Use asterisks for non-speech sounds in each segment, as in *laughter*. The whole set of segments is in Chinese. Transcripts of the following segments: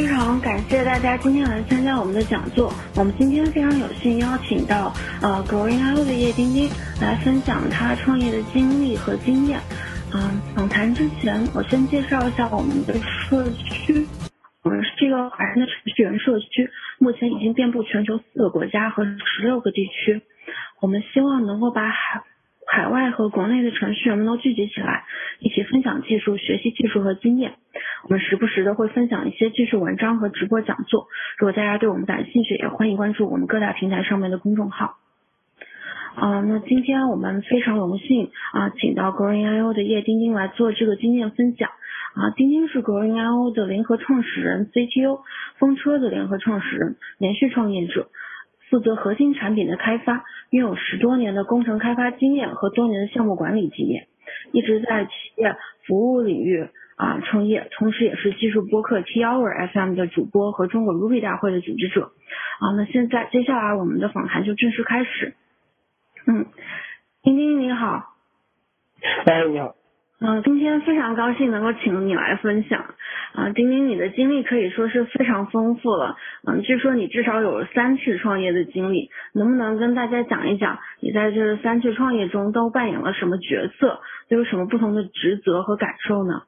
非常感谢大家今天来参加我们的讲座。我们今天非常有幸邀请到呃 Growing IO 的叶丁丁来分享他创业的经历和经验。嗯，访谈之前，我先介绍一下我们的社区。我们是一个华人的程序员社区，目前已经遍布全球四个国家和十六个地区。我们希望能够把海海外和国内的程序员们都聚集起来，一起分享技术、学习技术和经验。我们时不时的会分享一些技术文章和直播讲座。如果大家对我们感兴趣，也欢迎关注我们各大平台上面的公众号。啊，那今天我们非常荣幸啊，请到 Growing IO 的叶丁丁来做这个经验分享。啊，丁丁是 Growing IO 的联合创始人、CTO，风车的联合创始人，连续创业者。负责核心产品的开发，拥有十多年的工程开发经验和多年的项目管理经验，一直在企业服务领域啊创业，同时也是技术播客 T Hour FM 的主播和中国 Ruby 大会的组织者。啊，那现在接下来我们的访谈就正式开始。嗯，丁丁你好。哎，你好。嗯，今天非常高兴能够请你来分享。啊，丁丁，你的经历可以说是非常丰富了。嗯，据说你至少有三次创业的经历，能不能跟大家讲一讲你在这三次创业中都扮演了什么角色，都有什么不同的职责和感受呢？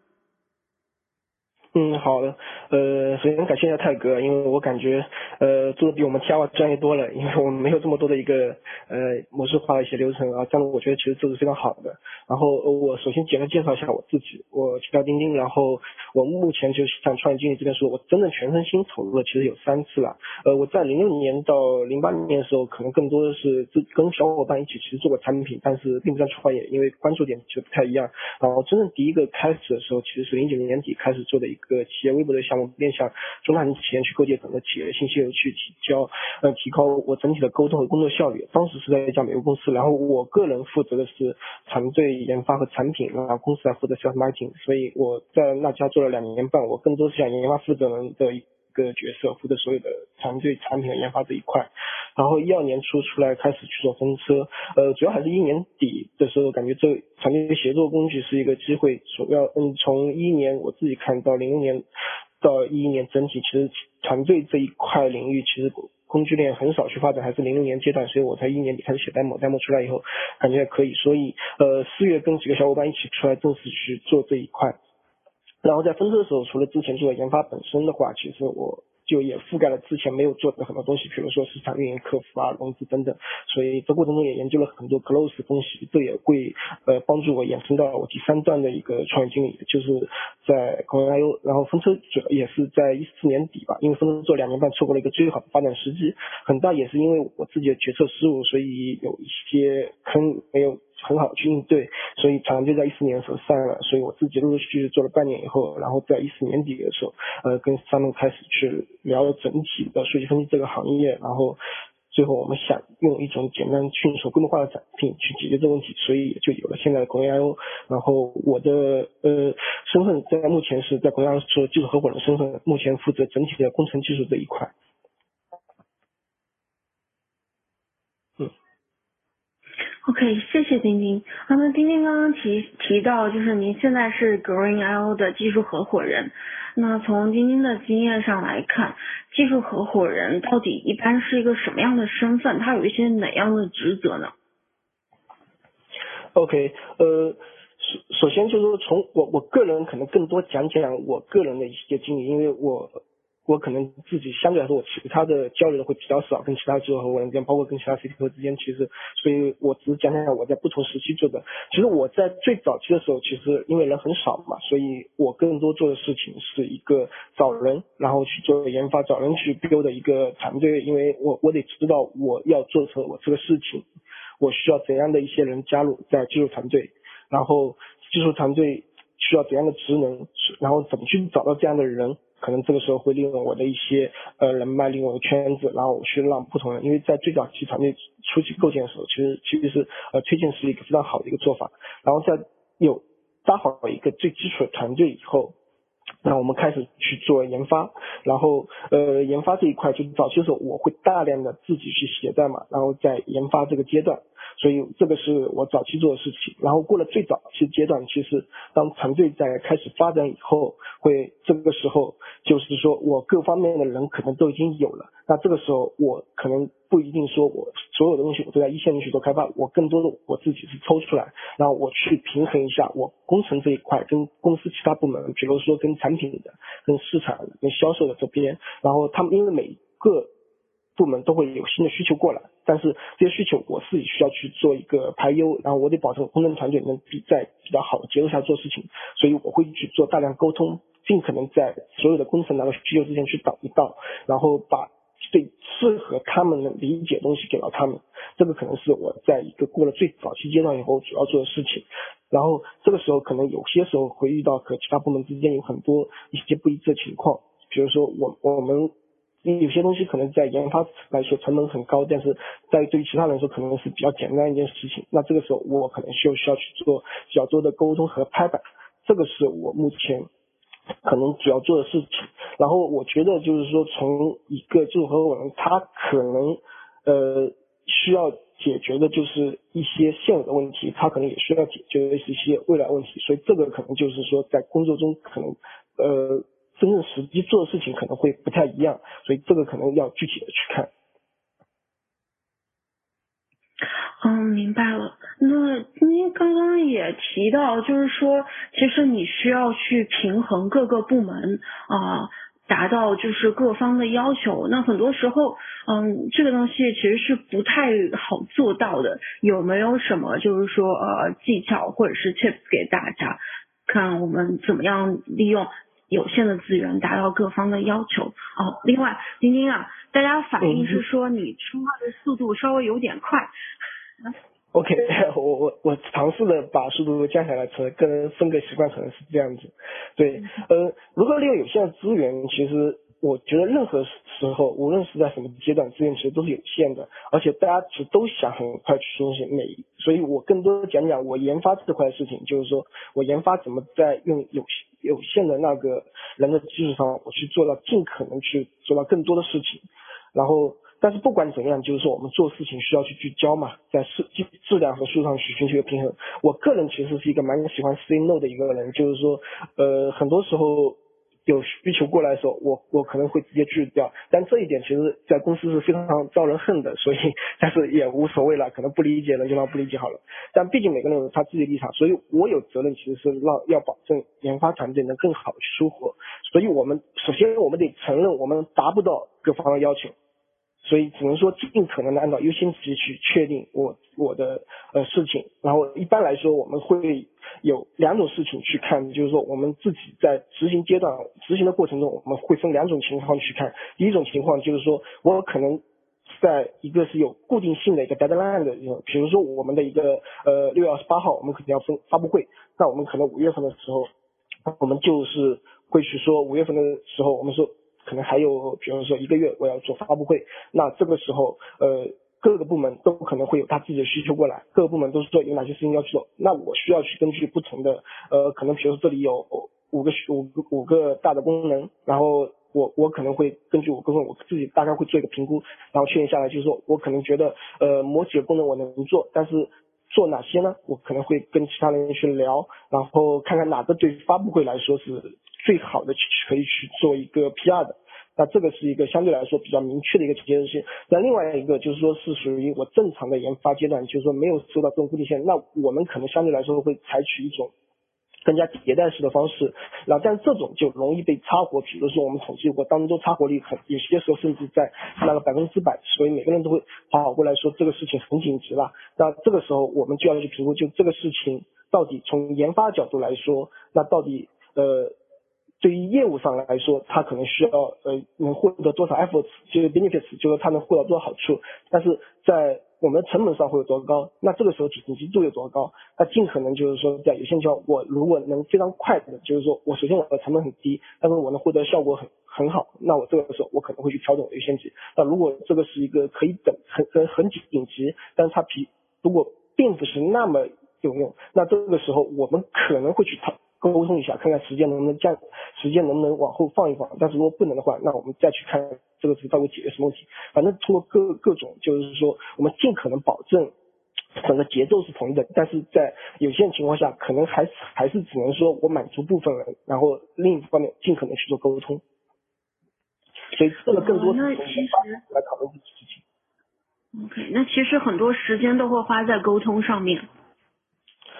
嗯，好的。呃，首先感谢一下泰哥，因为我感觉呃做的比我们 T R 专业多了，因为我们没有这么多的一个呃模式化的一些流程啊，这样我觉得其实做的非常好的。然后我首先简单介绍一下我自己，我叫丁丁，然后我目前就是像创业经理这边说，我真正全身心投入的其实有三次了。呃，我在零六年到零八年的时候，可能更多的是跟小伙伴一起其实做过产品，但是并不算创业，因为关注点其实不太一样。然后真正第一个开始的时候，其实是零九年年底开始做的一个。个企业微博的项目面向中大型企业去构建整个企业信息流去提交呃提高我整体的沟通和工作效率。当时是在一家美国公司，然后我个人负责的是团队研发和产品，然后公司还负责 sales marketing。所以我在那家做了两年半，我更多是想研发负责人的一个角色，负责所有的团队产品和研发这一块。然后一二年初出来开始去做分车，呃，主要还是一年底的时候，感觉这团队协作工具是一个机会。主要嗯，从一年我自己看到零六年到一一年整体，其实团队这一块领域其实工具链很少去发展，还是零六年阶段，所以我才一年底开始写 demo，demo 出来以后感觉还可以，所以呃四月跟几个小伙伴一起出来正式去做这一块。然后在分车的时候，除了之前做研发本身的话，其实我。就也覆盖了之前没有做的很多东西，比如说市场运营、客服啊、融资等等，所以这过程中也研究了很多 close 的东西，这也会呃帮助我延伸到了我第三段的一个创业经历，就是在 c o i o 然后分车主要也是在一四年底吧，因为分车做两年半错过了一个最好的发展时机，很大也是因为我自己的决策失误，所以有一些坑没有。很好去应对，所以团队在一四年的时候散了，所以我自己陆陆续续做了半年以后，然后在一四年底的时候，呃，跟他们开始去聊了整体的数据分析这个行业，然后最后我们想用一种简单、迅速、规模化的产品去解决这个问题，所以就有了现在的工业 IO。然后我的呃身份在目前是在工业 IO 做技术合伙人身份，目前负责整体的工程技术这一块。OK，谢谢丁丁。啊，那丁丁刚刚提提到，就是您现在是 Green IO 的技术合伙人。那从丁丁的经验上来看，技术合伙人到底一般是一个什么样的身份？他有一些哪样的职责呢？OK，呃，首首先就是说，从我我个人可能更多讲讲我个人的一些经历，因为我。我可能自己相对来说，我其他的交流的会比较少，跟其他技术合伙人之间，包括跟其他 CTO 之间，其实，所以我只是讲讲我在不同时期做的。其实我在最早期的时候，其实因为人很少嘛，所以我更多做的事情是一个找人，然后去做研发，找人去 build 一个团队，因为我我得知道我要做成我这个事情，我需要怎样的一些人加入在技术团队，然后技术团队需要怎样的职能，然后怎么去找到这样的人。可能这个时候会利用我的一些呃人脉，利用我的圈子，然后我去让不同人，因为在最早期团队初期构建的时候，其实其实是呃推荐是一个非常好的一个做法。然后在有搭好一个最基础的团队以后，那我们开始去做研发。然后呃研发这一块，就是早期的时候我会大量的自己去写代码，然后在研发这个阶段。所以这个是我早期做的事情。然后过了最早期阶段，其实当团队在开始发展以后，会这个时候就是说我各方面的人可能都已经有了，那这个时候我可能不一定说我所有的东西我都在一线去做开发，我更多的我自己是抽出来，然后我去平衡一下我工程这一块跟公司其他部门，比如说跟产品的、跟市场、跟销售的这边，然后他们因为每个部门都会有新的需求过来，但是这些需求我自己需要去做一个排忧，然后我得保证工程团队能比在比较好的节奏下做事情，所以我会去做大量沟通，尽可能在所有的工程拿到需求之前去导一导，然后把最适合他们的理解东西给到他们，这个可能是我在一个过了最早期阶段以后主要做的事情，然后这个时候可能有些时候会遇到和其他部门之间有很多一些不一致的情况，比如说我我们。有些东西可能在研发来说成本很高，但是在对于其他人来说可能是比较简单一件事情。那这个时候我可能需需要去做比较多的沟通和拍板，这个是我目前可能主要做的事情。然后我觉得就是说从一个就合伙人他可能呃需要解决的就是一些现有的问题，他可能也需要解决一些未来问题。所以这个可能就是说在工作中可能呃。真正实际做的事情可能会不太一样，所以这个可能要具体的去看。嗯，明白了。那您刚刚也提到，就是说，其实你需要去平衡各个部门啊，达到就是各方的要求。那很多时候，嗯，这个东西其实是不太好做到的。有没有什么就是说呃技巧或者是 tips 给大家，看我们怎么样利用？有限的资源达到各方的要求哦。另外，丁丁啊，大家反映是说你说话的速度稍微有点快。OK，*laughs* 我我我尝试的把速度降下来，可能个人风格习惯可能是这样子。对，呃，如何利用有限的资源，其实。我觉得任何时候，无论是在什么阶段，资源其实都是有限的，而且大家其实都想很快去实现每，所以我更多的讲讲我研发这块事情，就是说我研发怎么在用有有限的那个人的基础上，我去做到尽可能去做到更多的事情。然后，但是不管怎样，就是说我们做事情需要去聚焦嘛，在质质量和数上去寻求平衡。我个人其实是一个蛮喜欢 say no 的一个人，就是说，呃，很多时候。有需求过来的时候，我我可能会直接拒掉，但这一点其实在公司是非常招人恨的，所以但是也无所谓了，可能不理解了就让不理解好了。但毕竟每个人有他自己的立场，所以我有责任其实是让要保证研发团队能更好去收获。所以我们首先我们得承认我们达不到各方的要求。所以只能说尽可能的按照优先级去确定我我的呃事情，然后一般来说我们会有两种事情去看，就是说我们自己在执行阶段执行的过程中，我们会分两种情况去看。第一种情况就是说我可能在一个是有固定性的一个 deadline 的，比如说我们的一个呃六月二十八号我们肯定要分发布会，那我们可能五月份的时候，我们就是会去说五月份的时候我们说。可能还有，比如说一个月我要做发布会，那这个时候，呃，各个部门都可能会有他自己的需求过来，各个部门都是说有哪些事情要去做，那我需要去根据不同的，呃，可能比如说这里有五个五个五个大的功能，然后我我可能会根据我功能，我自己大概会做一个评估，然后确认下来就是说我可能觉得，呃，某几个功能我能做，但是做哪些呢？我可能会跟其他人去聊，然后看看哪个对发布会来说是。最好的可以去做一个 PR 的，那这个是一个相对来说比较明确的一个节奏性。那另外一个就是说是属于我正常的研发阶段，就是说没有收到这种固定线，那我们可能相对来说会采取一种更加迭代式的方式。那但这种就容易被插活，比如说我们统计过当中插活率很，有些时候甚至在那个百分之百，所以每个人都会跑过来说这个事情很紧急了。那这个时候我们就要去评估，就这个事情到底从研发角度来说，那到底呃。对于业务上来说，他可能需要呃能获得多少 efforts，就是 benefits，就是他能获得多少好处。但是在我们的成本上会有多高？那这个时候紧急度有多高？那尽可能就是说在有限情况，我如果能非常快的，就是说我首先我的成本很低，但是我能获得效果很很好，那我这个时候我可能会去调整优先级。那如果这个是一个可以等很很很紧急，但是它比如果并不是那么有用，那这个时候我们可能会去调。沟通一下，看看时间能不能降，时间能不能往后放一放。但是如果不能的话，那我们再去看这个是到底解决什么问题。反正通过各各种，就是说我们尽可能保证整个节奏是统一的，但是在有限情况下，可能还还是只能说我满足部分人，然后另一方面尽可能去做沟通。所以这个更多是那其实来讨论这个事情。OK，那其实很多时间都会花在沟通上面。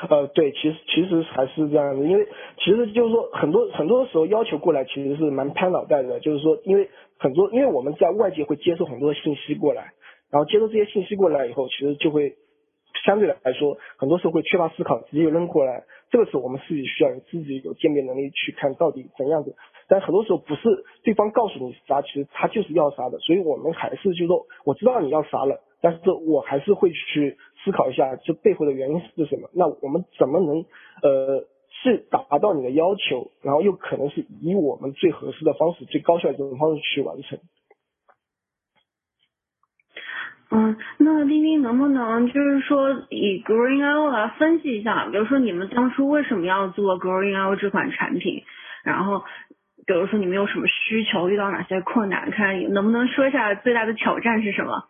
呃，对，其实其实还是这样子，因为其实就是说很多很多时候要求过来其实是蛮拍脑袋的，就是说因为很多因为我们在外界会接受很多的信息过来，然后接受这些信息过来以后，其实就会相对来说很多时候会缺乏思考，直接扔过来，这个时候我们自己需要有自己有鉴别能力去看到底怎样子，但很多时候不是对方告诉你啥，其实他就是要啥的，所以我们还是就说我知道你要啥了。但是我还是会去思考一下这背后的原因是什么。那我们怎么能呃是达到你的要求，然后又可能是以我们最合适的方式、最高效的这种方式去完成。嗯，那丁丁能不能就是说以 Growing IO 来分析一下，比如说你们当初为什么要做 Growing IO 这款产品，然后比如说你们有什么需求，遇到哪些困难，看能不能说一下最大的挑战是什么？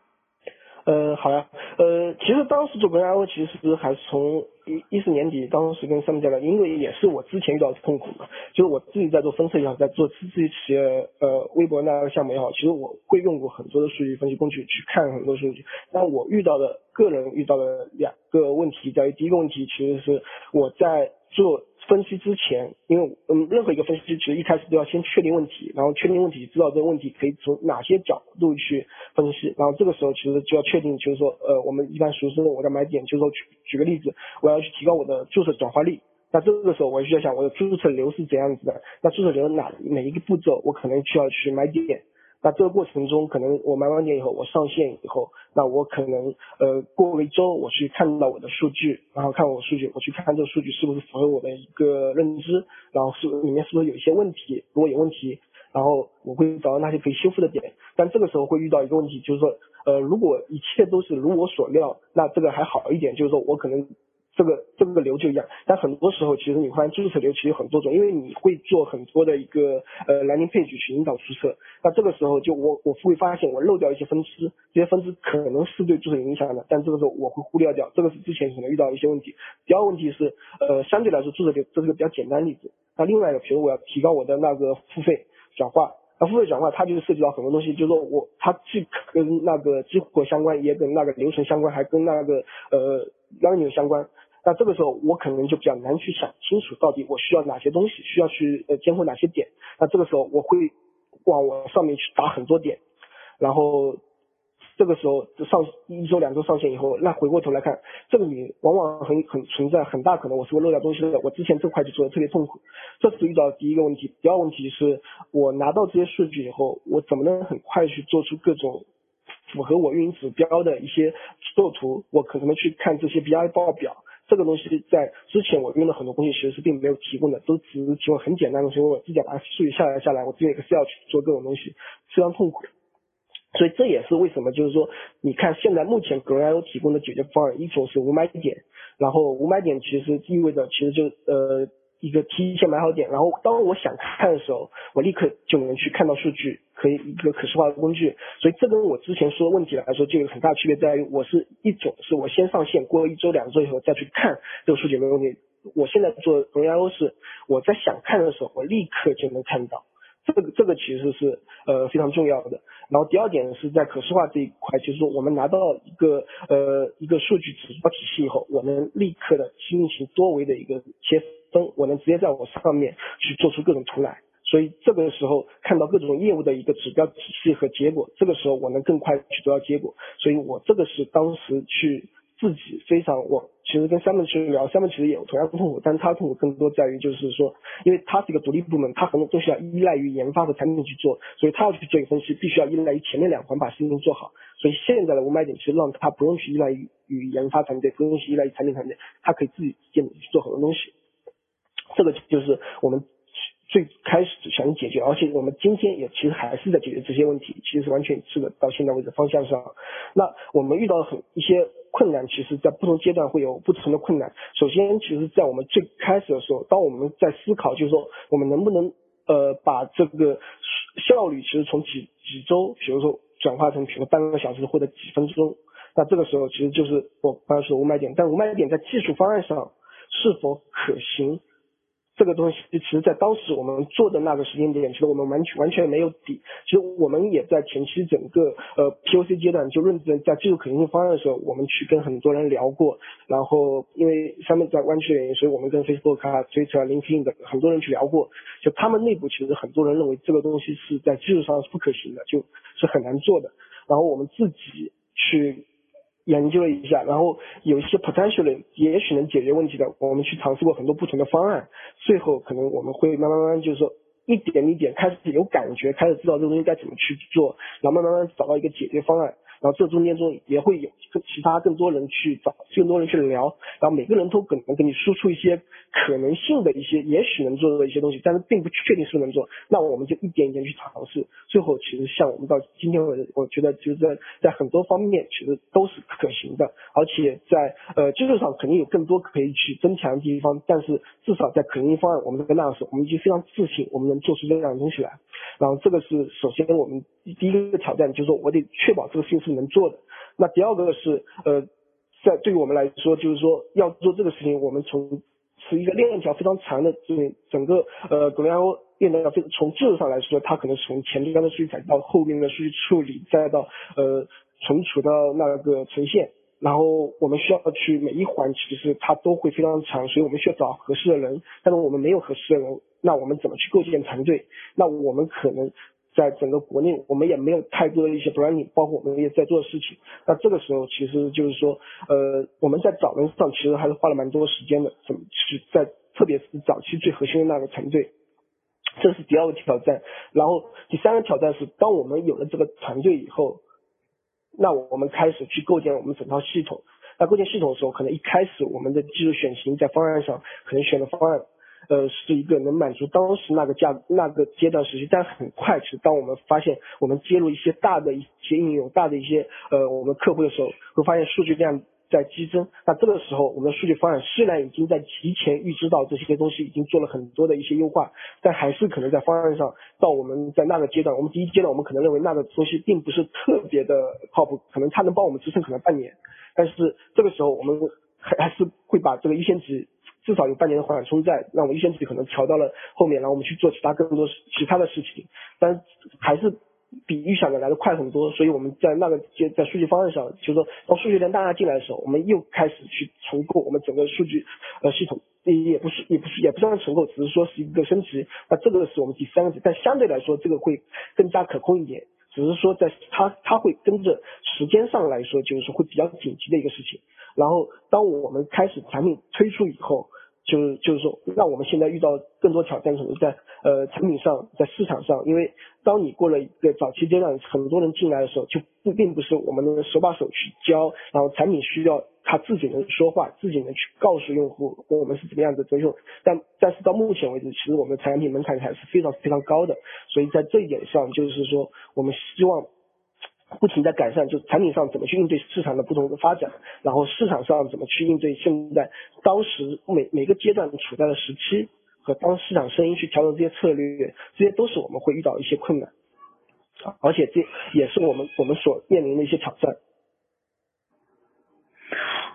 呃，好呀，呃，其实当时做 AI，其实还是从一一四年底，当时跟上面讲的，因为也是我之前遇到的痛苦嘛，就是我自己在做分测也好，在做自己企业呃微博那个项目也好，其实我会用过很多的数据分析工具去看很多数据，但我遇到的个人遇到的两个问题在于，第一个问题其实是我在做分析之前，因为嗯任何一个分析其实一开始都要先确定问题，然后确定问题，知道这个问题可以从哪些角度去分析，然后这个时候其实就要确定，就是说呃我们一般熟知的我的买点，就是说举举个例子，我要去提高我的注册转化率。那这个时候我需要想我的注册流是怎样子的，那注册流哪每一个步骤我可能需要去买点，那这个过程中可能我买完点以后我上线以后，那我可能呃过了一周我去看到我的数据，然后看我数据，我去看看这个数据是不是符合我的一个认知，然后是里面是不是有一些问题，如果有问题，然后我会找到那些可以修复的点，但这个时候会遇到一个问题，就是说呃如果一切都是如我所料，那这个还好一点，就是说我可能。这个这个流就一样，但很多时候其实你发现注册流其实有很多种，因为你会做很多的一个呃 landing page 去引导注册，那这个时候就我我会发现我漏掉一些分支，这些分支可能是对注册有影响的，但这个时候我会忽略掉，这个是之前可能遇到一些问题。第二个问题是呃相对来说注册流这是个比较简单例子，那另外一个比如我要提高我的那个付费转化。那付费转化，它就是涉及到很多东西，就是说我它既跟那个激活相关，也跟那个流程相关，还跟那个呃按钮相关。那这个时候我可能就比较难去想清楚，到底我需要哪些东西，需要去呃监控哪些点。那这个时候我会往我上面去打很多点，然后这个时候上一周两周上线以后，那回过头来看，这个里往往很很存在很大可能我是会漏掉东西的。我之前这块就做的特别痛苦，这是遇到第一个问题。第二个问题是我拿到这些数据以后，我怎么能很快去做出各种符合我运营指标的一些作图？我可能去看这些 BI 报表。这个东西在之前我用的很多东西其实是并没有提供的，都只是提供很简单的东西，因为我自己把它数据下载下来，我自己 Excel 去做各种东西，非常痛苦。所以这也是为什么，就是说，你看现在目前 g r o 提供的解决方案，一种是无买点，然后无买点其实意味着其实就呃一个提前买好点，然后当我想看的时候，我立刻就能去看到数据，可以一个可视化的工具。所以这跟我之前说的问题来说，就有很大区别在于，我是一种是我先上线，过了一周两周以后再去看这个数据没有问题。我现在做 g r o 是我在想看的时候，我立刻就能看到。这个这个其实是呃非常重要的。然后第二点呢是在可视化这一块，就是说我们拿到一个呃一个数据指标体系以后，我能立刻的进行多维的一个切分，我能直接在我上面去做出各种图来。所以这个时候看到各种业务的一个指标体系和结果，这个时候我能更快去得到结果。所以我这个是当时去。自己非常，我其实跟 Simon 去聊，Simon 其实也有同样的痛苦，但是他痛苦更多在于就是说，因为他是一个独立部门，他很多东西要依赖于研发和产品去做，所以他要去做一个分析，必须要依赖于前面两环把事情都做好。所以现在的无买点其实让他不用去依赖于于研发团队，不用去依赖于产品团队，他可以自己建去做很多东西。这个就是我们最开始想解决，而且我们今天也其实还是在解决这些问题，其实是完全是个。到现在为止方向上，那我们遇到很一些困难，其实在不同阶段会有不同的困难。首先，其实在我们最开始的时候，当我们在思考，就是说我们能不能呃把这个效率，其实从几几周，比如说转化成比如半个小时或者几分钟，那这个时候其实就是我刚才说的五百点，但五百点在技术方案上是否可行？这个东西其实，在当时我们做的那个时间点，其实我们完全完全没有底。其实我们也在前期整个呃 POC 阶段，就认真在技术可行性方案的时候，我们去跟很多人聊过。然后因为上面在湾区的原因，所以我们跟 Facebook 啊、Twitter 啊、LinkedIn 的很多人去聊过。就他们内部其实很多人认为这个东西是在技术上是不可行的，就是很难做的。然后我们自己去。研究了一下，然后有一些 potentially 也许能解决问题的，我们去尝试过很多不同的方案，最后可能我们会慢慢慢慢就是说一点一点开始有感觉，开始知道这个东西该怎么去做，然后慢慢慢慢找到一个解决方案。然后这中间中也会有跟其他更多人去找，更多人去聊，然后每个人都可能给你输出一些可能性的一些，也许能做的一些东西，但是并不确定是不是能做。那我们就一点一点去尝试，最后其实像我们到今天为止，我觉得就是在在很多方面其实都是可行的，而且在呃技术上肯定有更多可以去增强的地方，但是至少在可行性方案，我们在那个时候我们已经非常自信，我们能做出这样的东西来。然后这个是首先我们第一个挑战，就是说我得确保这个事情是能做的。那第二个是呃，在对于我们来说，就是说要做这个事情，我们从是一个链条非常长的这整个呃 g r a o 链条，从技术上来说，它可能从前端的数据采集到后面的数据处理，再到呃存储到那个呈现，然后我们需要去每一环其实它都会非常长，所以我们需要找合适的人，但是我们没有合适的人，那我们怎么去构建团队？那我们可能。在整个国内，我们也没有太多的一些 branding，包括我们也在做的事情。那这个时候，其实就是说，呃，我们在找人上其实还是花了蛮多时间的，怎么去在特别是早期最核心的那个团队，这是第二个挑战。然后第三个挑战是，当我们有了这个团队以后，那我们开始去构建我们整套系统。那构建系统的时候，可能一开始我们的技术选型在方案上，可能选的方案。呃，是一个能满足当时那个价那个阶段时期，但很快，其实当我们发现我们接入一些大的一些应用、大的一些呃我们客户的时候，会发现数据量在激增。那这个时候，我们的数据方案虽然已经在提前预知到这些东西，已经做了很多的一些优化，但还是可能在方案上，到我们在那个阶段，我们第一阶段我们可能认为那个东西并不是特别的靠谱，可能它能帮我们支撑可能半年，但是这个时候我们还还是会把这个优先级。至少有半年的缓冲在，那我们优先级可能调到了后面，然后我们去做其他更多其他的事情，但还是比预想的来的快很多。所以我们在那个阶在数据方案上，就是说当数据量大家进来的时候，我们又开始去重构我们整个数据呃系统，也不是也不是也不算重构，只是说是一个升级。那这个是我们第三个，但相对来说这个会更加可控一点，只是说在它它会跟着时间上来说，就是说会比较紧急的一个事情。然后，当我们开始产品推出以后，就是就是说，让我们现在遇到更多挑战，可能在呃产品上，在市场上，因为当你过了一个早期阶段，很多人进来的时候，就不并不是我们能手把手去教，然后产品需要他自己能说话，自己能去告诉用户我们是怎么样的作用。但但是到目前为止，其实我们的产品门槛还是非常非常高的，所以在这一点上，就是说我们希望。不停在改善，就产品上怎么去应对市场的不同的发展，然后市场上怎么去应对现在当时每每个阶段处在的时期和当市场声音去调整这些策略，这些都是我们会遇到一些困难，而且这也是我们我们所面临的一些挑战。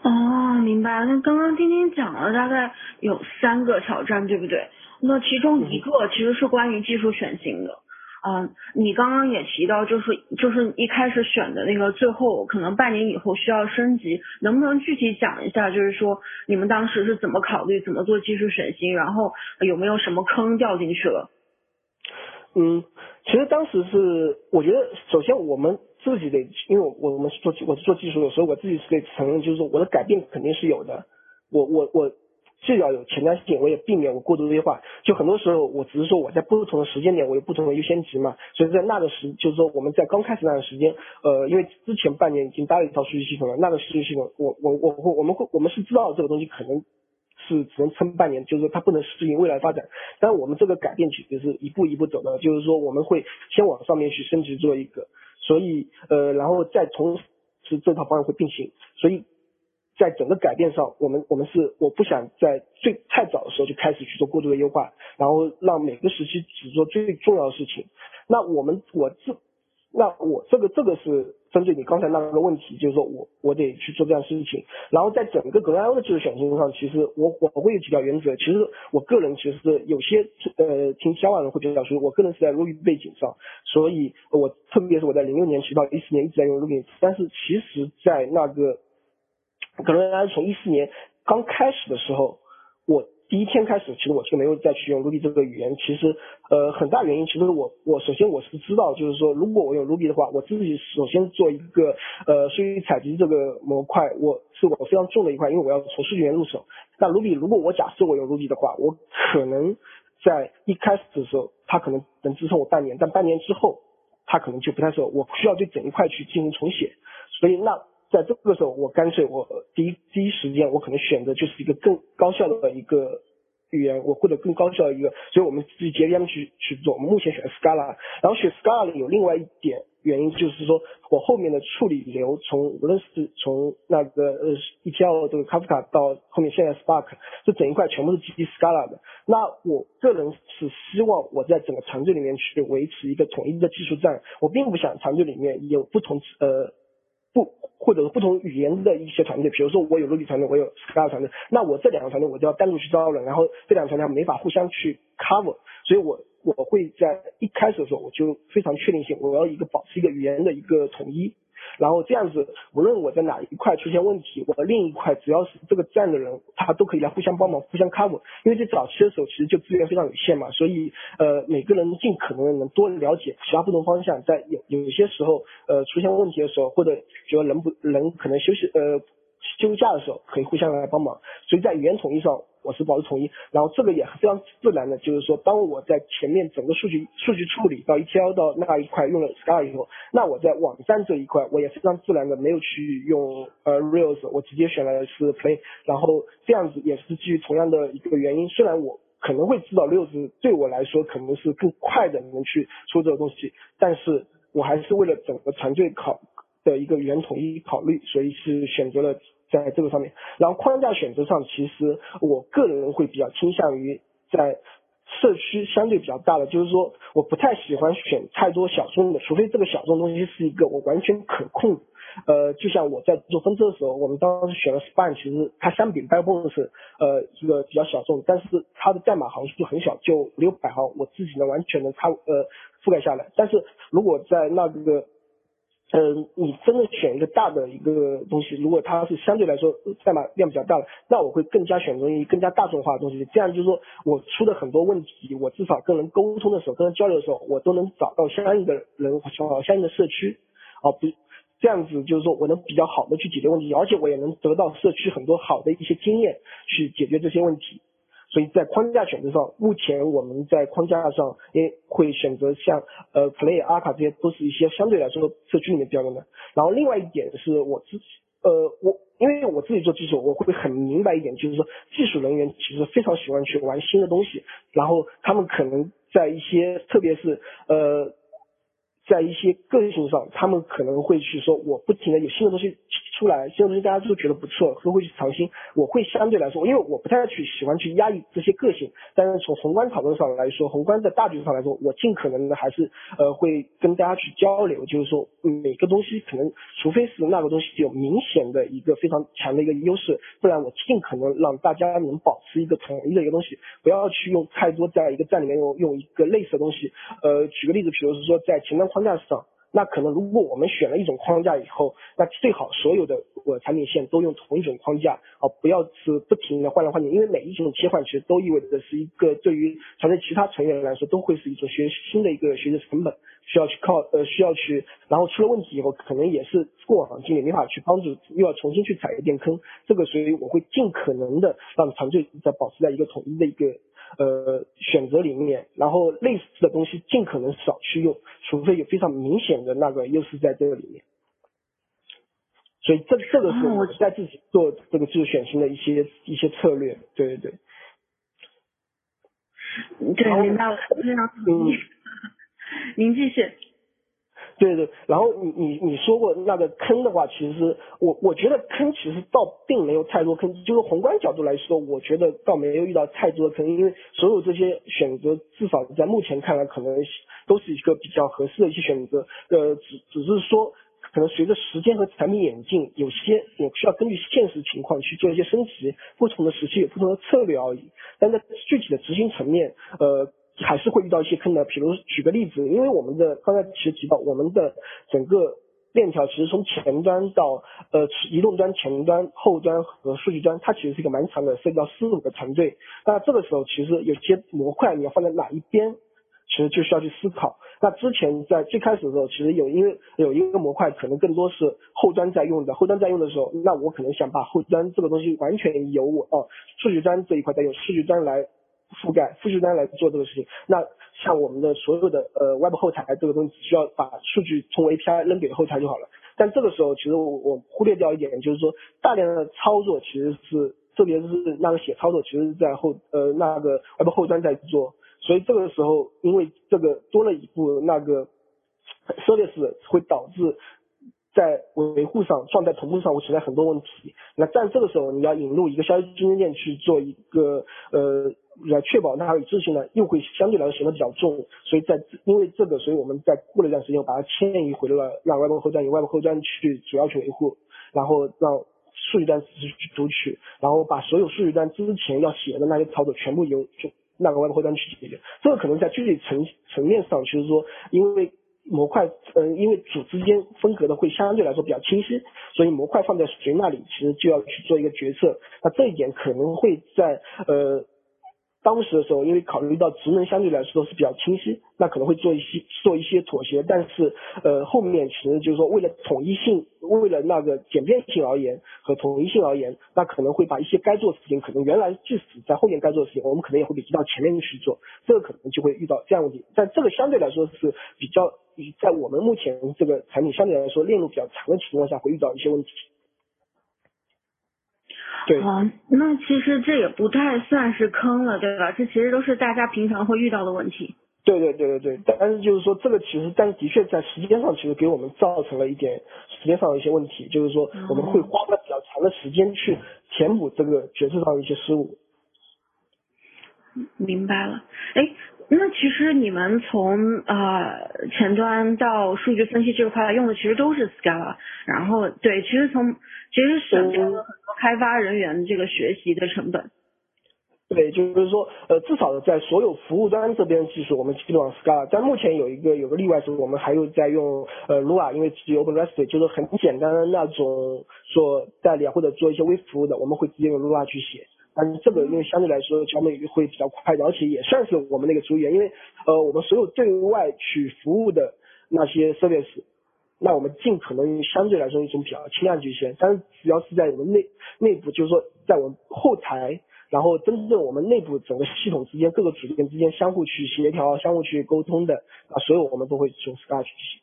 哦，明白。那刚刚丁丁讲了大概有三个挑战，对不对？那其中一个其实是关于技术选型的。嗯，你刚刚也提到，就是就是一开始选的那个，最后可能半年以后需要升级，能不能具体讲一下？就是说你们当时是怎么考虑，怎么做技术选型，然后有没有什么坑掉进去了？嗯，其实当时是，我觉得首先我们自己得，因为我我们是做我是做技术的，所以我自己是得承认，就是说我的改变肯定是有的，我我我。既要有前瞻性，我也避免我过度优化。就很多时候，我只是说我在不同的时间点，我有不同的优先级嘛。所以在那个时，就是说我们在刚开始那段时间，呃，因为之前半年已经搭了一套数据系统了，那个数据系统，我我我我我们会我们是知道这个东西可能是只能撑半年，就是说它不能适应未来发展。但我们这个改变其实是一步一步走的，就是说我们会先往上面去升级做一个，所以呃，然后再同时这套方案会并行，所以。在整个改变上，我们我们是我不想在最太早的时候就开始去做过度的优化，然后让每个时期只做最重要的事情。那我们我这那我这个这个是针对你刚才那个问题，就是说我我得去做这样事情。然后在整个 g r a 的技术选型上，其实我我会有几条原则。其实我个人其实是有些呃听小瓦人会比较说，我个人是在 Ruby 背景上，所以我特别是我在零六年起到一四年一直在用 Ruby，但是其实在那个可能大家从一四年刚开始的时候，我。第一天开始，其实我就没有再去用 Ruby 这个语言。其实，呃，很大原因，其实我我首先我是知道，就是说，如果我用 Ruby 的话，我自己首先做一个呃数据采集这个模块，我是我非常重的一块，因为我要从数据源入手。那 Ruby 如果我假设我用 Ruby 的话，我可能在一开始的时候，它可能能支撑我半年，但半年之后，它可能就不太适合，我需要对整一块去进行重写。所以那。在这个时候，我干脆我第一第一时间，我可能选择就是一个更高效的一个语言，我或者更高效的一个，所以我们自己 JVM 去去做。我们目前选 Scala，然后选 Scala 有另外一点原因，就是说我后面的处理流，从无论是从那个呃 ETL 这个 Kafka 到后面现在 Spark，这整一块全部是基于 Scala 的。那我个人是希望我在整个团队里面去维持一个统一的技术站，我并不想团队里面有不同呃。不，或者是不同语言的一些团队，比如说我有落地团队，我有 Scala 团队，那我这两个团队我就要单独去招人，然后这两个团队没法互相去 cover，所以我我会在一开始的时候我就非常确定性，我要一个保持一个语言的一个统一。然后这样子，无论我在哪一块出现问题，我的另一块只要是这个站的人，他都可以来互相帮忙、互相 cover。因为在早期的时候，其实就资源非常有限嘛，所以呃每个人尽可能能多了解其他不同方向，在有有些时候呃出现问题的时候，或者觉得人不人可能休息呃休假的时候，可以互相来帮忙。所以在语言统一上。我是保持统一，然后这个也非常自然的，就是说，当我在前面整个数据数据处理到 ETL 到那一块用了 Scala 以后，那我在网站这一块我也非常自然的没有去用呃 Rails，我直接选了是 Play，然后这样子也是基于同样的一个原因，虽然我可能会知道 Rails 对我来说可能是更快的能去出这个东西，但是我还是为了整个团队考的一个语言统一考虑，所以是选择了。在这个上面，然后框架选择上，其实我个人会比较倾向于在社区相对比较大的，就是说我不太喜欢选太多小众的，除非这个小众东西是一个我完全可控。呃，就像我在做分车的时候，我们当时选了 Span，其实它相比 Backbone 是呃一个比较小众，但是它的代码行数很小，就五六百行，我自己能完全能它呃覆盖下来。但是如果在那个嗯，你真的选一个大的一个东西，如果它是相对来说代码量比较大的，那我会更加选择于更加大众化的东西。这样就是说我出的很多问题，我至少跟人沟通的时候，跟人交流的时候，我都能找到相应的人，找到相应的社区，啊不，这样子就是说我能比较好的去解决问题，而且我也能得到社区很多好的一些经验去解决这些问题。所以在框架选择上，目前我们在框架上也会选择像呃 Play、阿卡这些，都是一些相对来说社区里面比较用的。然后另外一点是我自己呃我因为我自己做技术，我会很明白一点，就是说技术人员其实非常喜欢去玩新的东西，然后他们可能在一些特别是呃在一些个性上，他们可能会去说我不停的有新的东西。出来，新的东西大家都觉得不错，都会去尝新。我会相对来说，因为我不太去喜欢去压抑这些个性，但是从宏观讨论上来说，宏观的大局上来说，我尽可能的还是呃会跟大家去交流，就是说每个东西可能，除非是那个东西有明显的一个非常强的一个优势，不然我尽可能让大家能保持一个统一的一个东西，不要去用太多在一个站里面用用一个类似的东西。呃，举个例子，比如是说在前端框架上。那可能如果我们选了一种框架以后，那最好所有的我产品线都用同一种框架，啊，不要是不停的换来换去，因为每一种切换其实都意味着是一个对于团队其他成员来说都会是一种学新的一个学习成本，需要去靠呃需要去，然后出了问题以后，可能也是过往经历没法去帮助，又要重新去踩一遍坑，这个所以我会尽可能的让团队在保持在一个统一的一个。呃，选择里面，然后类似的东西尽可能少去用，除非有非常明显的那个优势在这个里面。所以这这个是我在自己做这个技术选型的一些一些策略，对对对。对，明白了，非常同意。*laughs* 您继续。对对，然后你你你说过那个坑的话，其实我我觉得坑其实倒并没有太多坑，就是宏观角度来说，我觉得倒没有遇到太多的坑，因为所有这些选择至少在目前看来，可能都是一个比较合适的一些选择。呃，只只是说，可能随着时间和产品演进，有些也需要根据现实情况去做一些升级，不同的时期有不同的策略而已。但在具体的执行层面，呃。还是会遇到一些坑的，比如举个例子，因为我们的刚才其实提到，我们的整个链条其实从前端到呃移动端、前端、后端和数据端，它其实是一个蛮长的，涉及到四五个团队。那这个时候其实有些模块你要放在哪一边，其实就需要去思考。那之前在最开始的时候，其实有因为有一个模块可能更多是后端在用的，后端在用的时候，那我可能想把后端这个东西完全由我哦数据端这一块再用数据端来。覆盖复制端来做这个事情，那像我们的所有的呃 Web 后台这个东西，只需要把数据从 API 扔给后台就好了。但这个时候，其实我我忽略掉一点，就是说大量的操作其实是，特别是那个写操作，其实是在后呃那个 Web 后端在做。所以这个时候，因为这个多了一步那个 service，会导致在维护上、状态同步上会存在很多问题。那在这个时候，你要引入一个消息中间件去做一个呃。来确保它有一致性呢，又会相对来说显得比较重，所以在因为这个，所以我们在过了一段时间，把它迁移回了让外部后端由外部后端去主要去维护，然后让数据端自己去读取，然后把所有数据端之前要写的那些操作全部由就那个外部后端去解决。这个可能在具体层层面上，其实说因为模块，嗯，因为组之间分隔的会相对来说比较清晰，所以模块放在谁那里，其实就要去做一个决策。那这一点可能会在呃。当时的时候，因为考虑到职能相对来说都是比较清晰，那可能会做一些做一些妥协。但是，呃，后面其实就是说，为了统一性，为了那个简便性而言和统一性而言，那可能会把一些该做的事情，可能原来即使在后面该做的事情，我们可能也会被移到前面去做。这个可能就会遇到这样问题。但这个相对来说是比较，在我们目前这个产品相对来说链路比较长的情况下，会遇到一些问题。对啊，那其实这也不太算是坑了，对吧？这其实都是大家平常会遇到的问题。对对对对对，但是就是说这个其实，但是的确在时间上其实给我们造成了一点时间上的一些问题，就是说我们会花了比较长的时间去填补这个决策上的一些失误。明白了，哎。那其实你们从呃前端到数据分析这块用的其实都是 Scala，然后对，其实从其实省下了很多开发人员这个学习的成本。对，就是说呃至少在所有服务端这边技术，我们基本上 Scala，但目前有一个有个例外是，我们还有在用呃 Lua，因为基于 Open REST，就是很简单的那种做代理啊或者做一些微服务的，我们会直接用 Lua 去写。但是这个因为相对来说交面会比较快，而且也算是我们那个主语言，因为呃我们所有对外去服务的那些 service，那我们尽可能相对来说一种比较轻量级些。但是只要是在我们内内部，就是说在我们后台，然后真正我们内部整个系统之间各个组件之间相互去协调、相互去沟通的啊，所有我们都会用 Scratch 去写。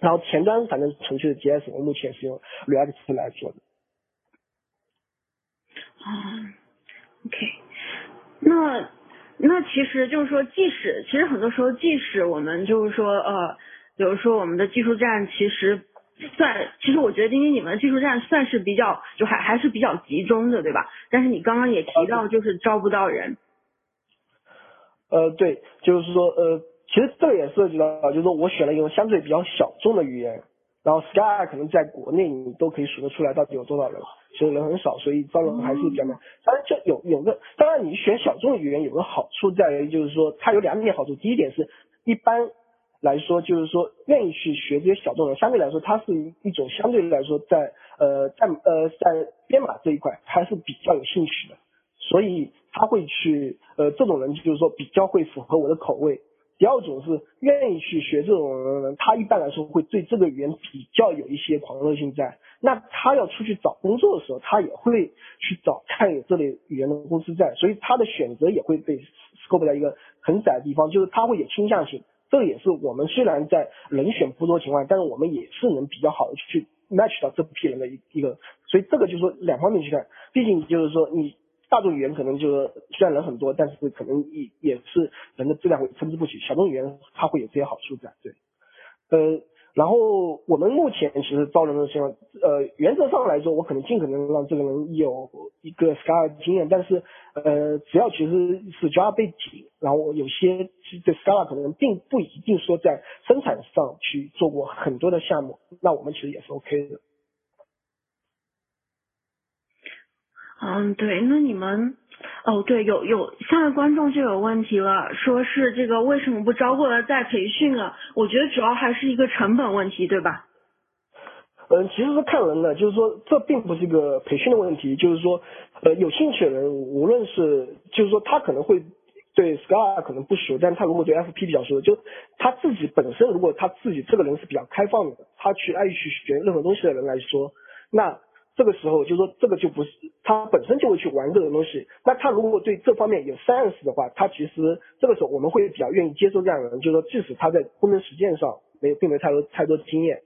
然后前端反正程序的 JS，我目前是用 React 来做的。啊，OK，那那其实就是说，即使其实很多时候，即使我们就是说，呃，比如说我们的技术站其实算，其实我觉得今天你们的技术站算是比较，就还还是比较集中的，对吧？但是你刚刚也提到，就是招不到人。呃，对，就是说，呃，其实这个也涉及到，就是说我选了一种相对比较小众的语言。然后 Sky 可能在国内你都可以数得出来到底有多少人，所以人很少，所以招人还是比较难。当然这有有个，当然你选小众语言有个好处在于，就是说它有两点好处。第一点是，一般来说就是说愿意去学这些小众的，相对来说它是一一种相对来说在呃在呃在编码这一块还是比较有兴趣的，所以他会去呃这种人就是说比较会符合我的口味。第二种是愿意去学这种人，他一般来说会对这个语言比较有一些狂热性在。那他要出去找工作的时候，他也会去找看有这类语言的公司在，所以他的选择也会被 scope 在一个很窄的地方，就是他会有倾向性。这也是我们虽然在人选不多情况，但是我们也是能比较好的去 match 到这批人的一一个。所以这个就是说两方面去看，毕竟就是说你。大众语言可能就是虽然人很多，但是可能也也是人的质量会参差不齐。小众语言它会有这些好处在，对。呃，然后我们目前其实招人的情况，呃，原则上来说，我可能尽可能让这个人有一个 Scala 经验，但是呃，只要其实是 Java 背景，然后有些对 Scala 可能并不一定说在生产上去做过很多的项目，那我们其实也是 OK 的。嗯，对，那你们。哦，对，有有下面观众就有问题了，说是这个为什么不招过来再培训啊？我觉得主要还是一个成本问题，对吧？嗯，其实是看人的，就是说这并不是一个培训的问题，就是说呃有兴趣的人，无论是就是说他可能会对 Scala 可能不熟，但他如果对 FP 比较熟，就他自己本身如果他自己这个人是比较开放的，他去爱去学任何东西的人来说，那。这个时候就是说这个就不是他本身就会去玩这种东西，那他如果对这方面有 sense 的话，他其实这个时候我们会比较愿意接受这样的人，就是说即使他在工程实践上没有并没有太多太多的经验，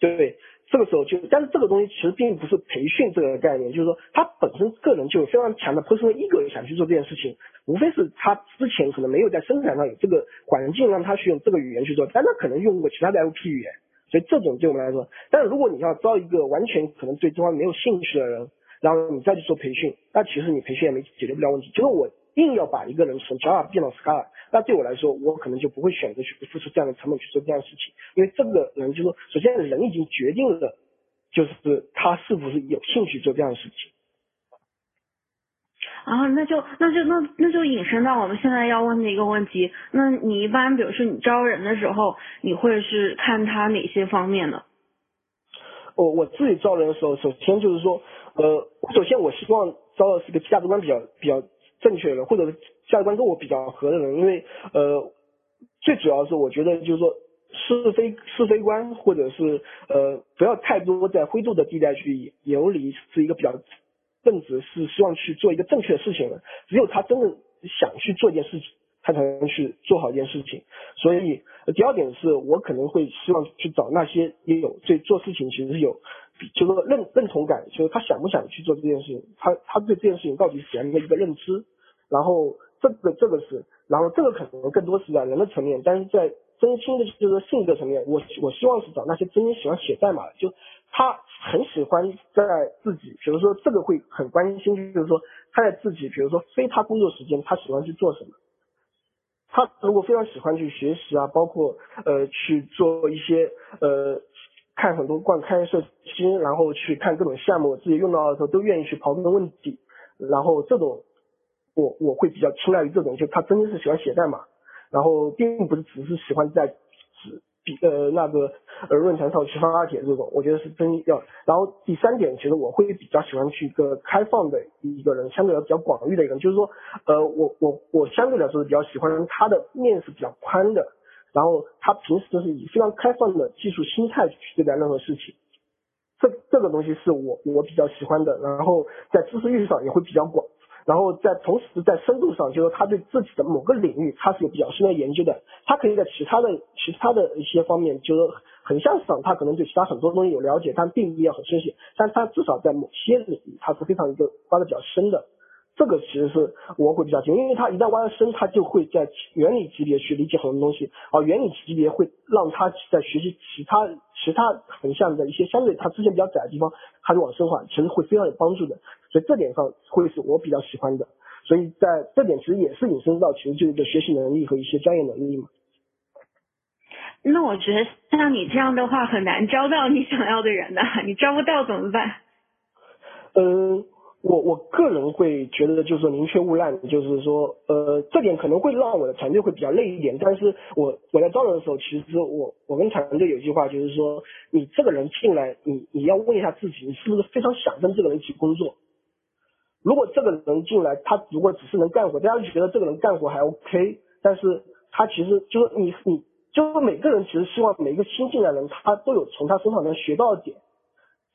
对，这个时候就但是这个东西其实并不是培训这个概念，就是说他本身个人就有非常强的 personal ego 想去做这件事情，无非是他之前可能没有在生产上有这个环境让他去用这个语言去做，但他可能用过其他的 LP 语言。所以这种对我们来说，但是如果你要招一个完全可能对这方面没有兴趣的人，然后你再去做培训，那其实你培训也没解决不了问题。就是我硬要把一个人从 Java 变到 Scala，那对我来说，我可能就不会选择去付出这样的成本去做这样的事情，因为这个人就说，首先人已经决定了，就是他是不是有兴趣做这样的事情。啊，那就那就那那就引申到我们现在要问的一个问题，那你一般比如说你招人的时候，你会是看他哪些方面呢？我我自己招人的时候，首先就是说，呃，首先我希望招的是个价值观比较比较正确的，或者是价值观跟我比较合的人，因为呃，最主要是我觉得就是说是非是非观，或者是呃不要太多在灰度的地带去游离，是一个比较。正直是希望去做一个正确的事情的，只有他真的想去做一件事情，他才能去做好一件事情。所以第二点是我可能会希望去找那些也有对做事情其实是有，就是说认认同感，就是他想不想去做这件事情，他他对这件事情到底怎样的一个认知，然后这个这个是，然后这个可能更多是在人的层面，但是在真心的就是说性格层面，我我希望是找那些真心喜欢写代码的，就。他很喜欢在自己，比如说这个会很关心，就是说他在自己，比如说非他工作时间，他喜欢去做什么？他如果非常喜欢去学习啊，包括呃去做一些呃看很多逛开社区，然后去看各种项目，自己用到的时候都愿意去刨根问底，然后这种我我会比较青睐于这种，就他真的是喜欢写代码，然后并不是只是喜欢在纸。比呃那个呃论坛上去发帖这种，我觉得是真要。然后第三点，其实我会比较喜欢去一个开放的一个人，相对来比较广域的一个人，就是说呃我我我相对来说是比较喜欢他的面是比较宽的，然后他平时都是以非常开放的技术心态去对待任何事情，这这个东西是我我比较喜欢的。然后在知识域上也会比较广。然后在同时在深度上，就是他对自己的某个领域，他是有比较深的研究的。他可以在其他的其他的一些方面，就是很像上，他可能对其他很多东西有了解，但并不要很深细。但他至少在某些领域，他是非常一个挖的比较深的。这个其实是我会比较喜欢，因为他一旦挖的深，他就会在原理级别去理解很多东西，而原理级别会让他在学习其他其他横向的一些相对他之前比较窄的地方，他就往深化，其实会非常有帮助的。所以这点上会是我比较喜欢的。所以在这点其实也是引申到其实就是一个学习能力和一些专业能力嘛。那我觉得像你这样的话很难招到你想要的人的，你招不到怎么办？嗯。我我个人会觉得就是说宁缺毋滥，就是说呃这点可能会让我的团队会比较累一点，但是我我在招人的时候，其实我我跟团队有一句话就是说，你这个人进来，你你要问一下自己，你是不是非常想跟这个人一起工作？如果这个人进来，他如果只是能干活，大家就觉得这个人干活还 OK，但是他其实就是你你就是说每个人其实希望每一个新进来的人，他都有从他身上能学到的点。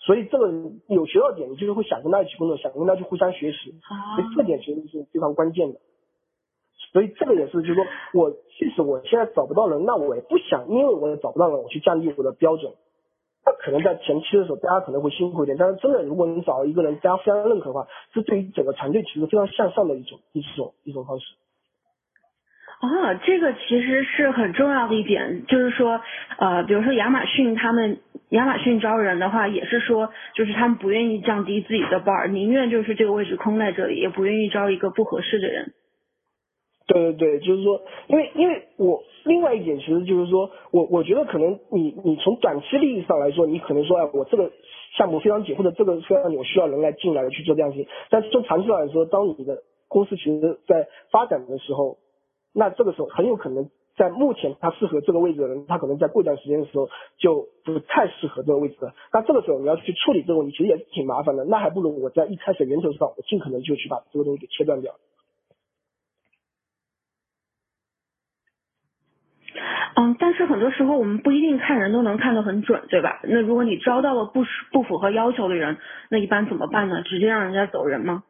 所以这个有学到点，你就是会想跟他一起工作，想跟他去互相学习，所以这点其实是非常关键的。所以这个也是，就是说我即使我现在找不到人，那我也不想因为我也找不到人，我去降低我的标准。那可能在前期的时候，大家可能会辛苦一点，但是真的，如果你找一个人，大家互相认可的话，这对于整个团队其实非常向上的一种一种一种方式。哦，这个其实是很重要的一点，就是说，呃，比如说亚马逊他们亚马逊招人的话，也是说，就是他们不愿意降低自己的 bar，宁愿就是这个位置空在这里，也不愿意招一个不合适的人。对对对，就是说，因为因为我另外一点，其实就是说我我觉得可能你你从短期利益上来说，你可能说哎，我这个项目非常紧，或者这个非常有需要人来进来去做这样事情，但是从长期来说，当你的公司其实在发展的时候。那这个时候很有可能，在目前他适合这个位置的人，他可能在过一段时间的时候就不太适合这个位置了。那这个时候你要去处理这个问题，其实也是挺麻烦的。那还不如我在一开始源头上，我尽可能就去把这个东西给切断掉。嗯，但是很多时候我们不一定看人都能看得很准，对吧？那如果你招到了不不符合要求的人，那一般怎么办呢？直接让人家走人吗？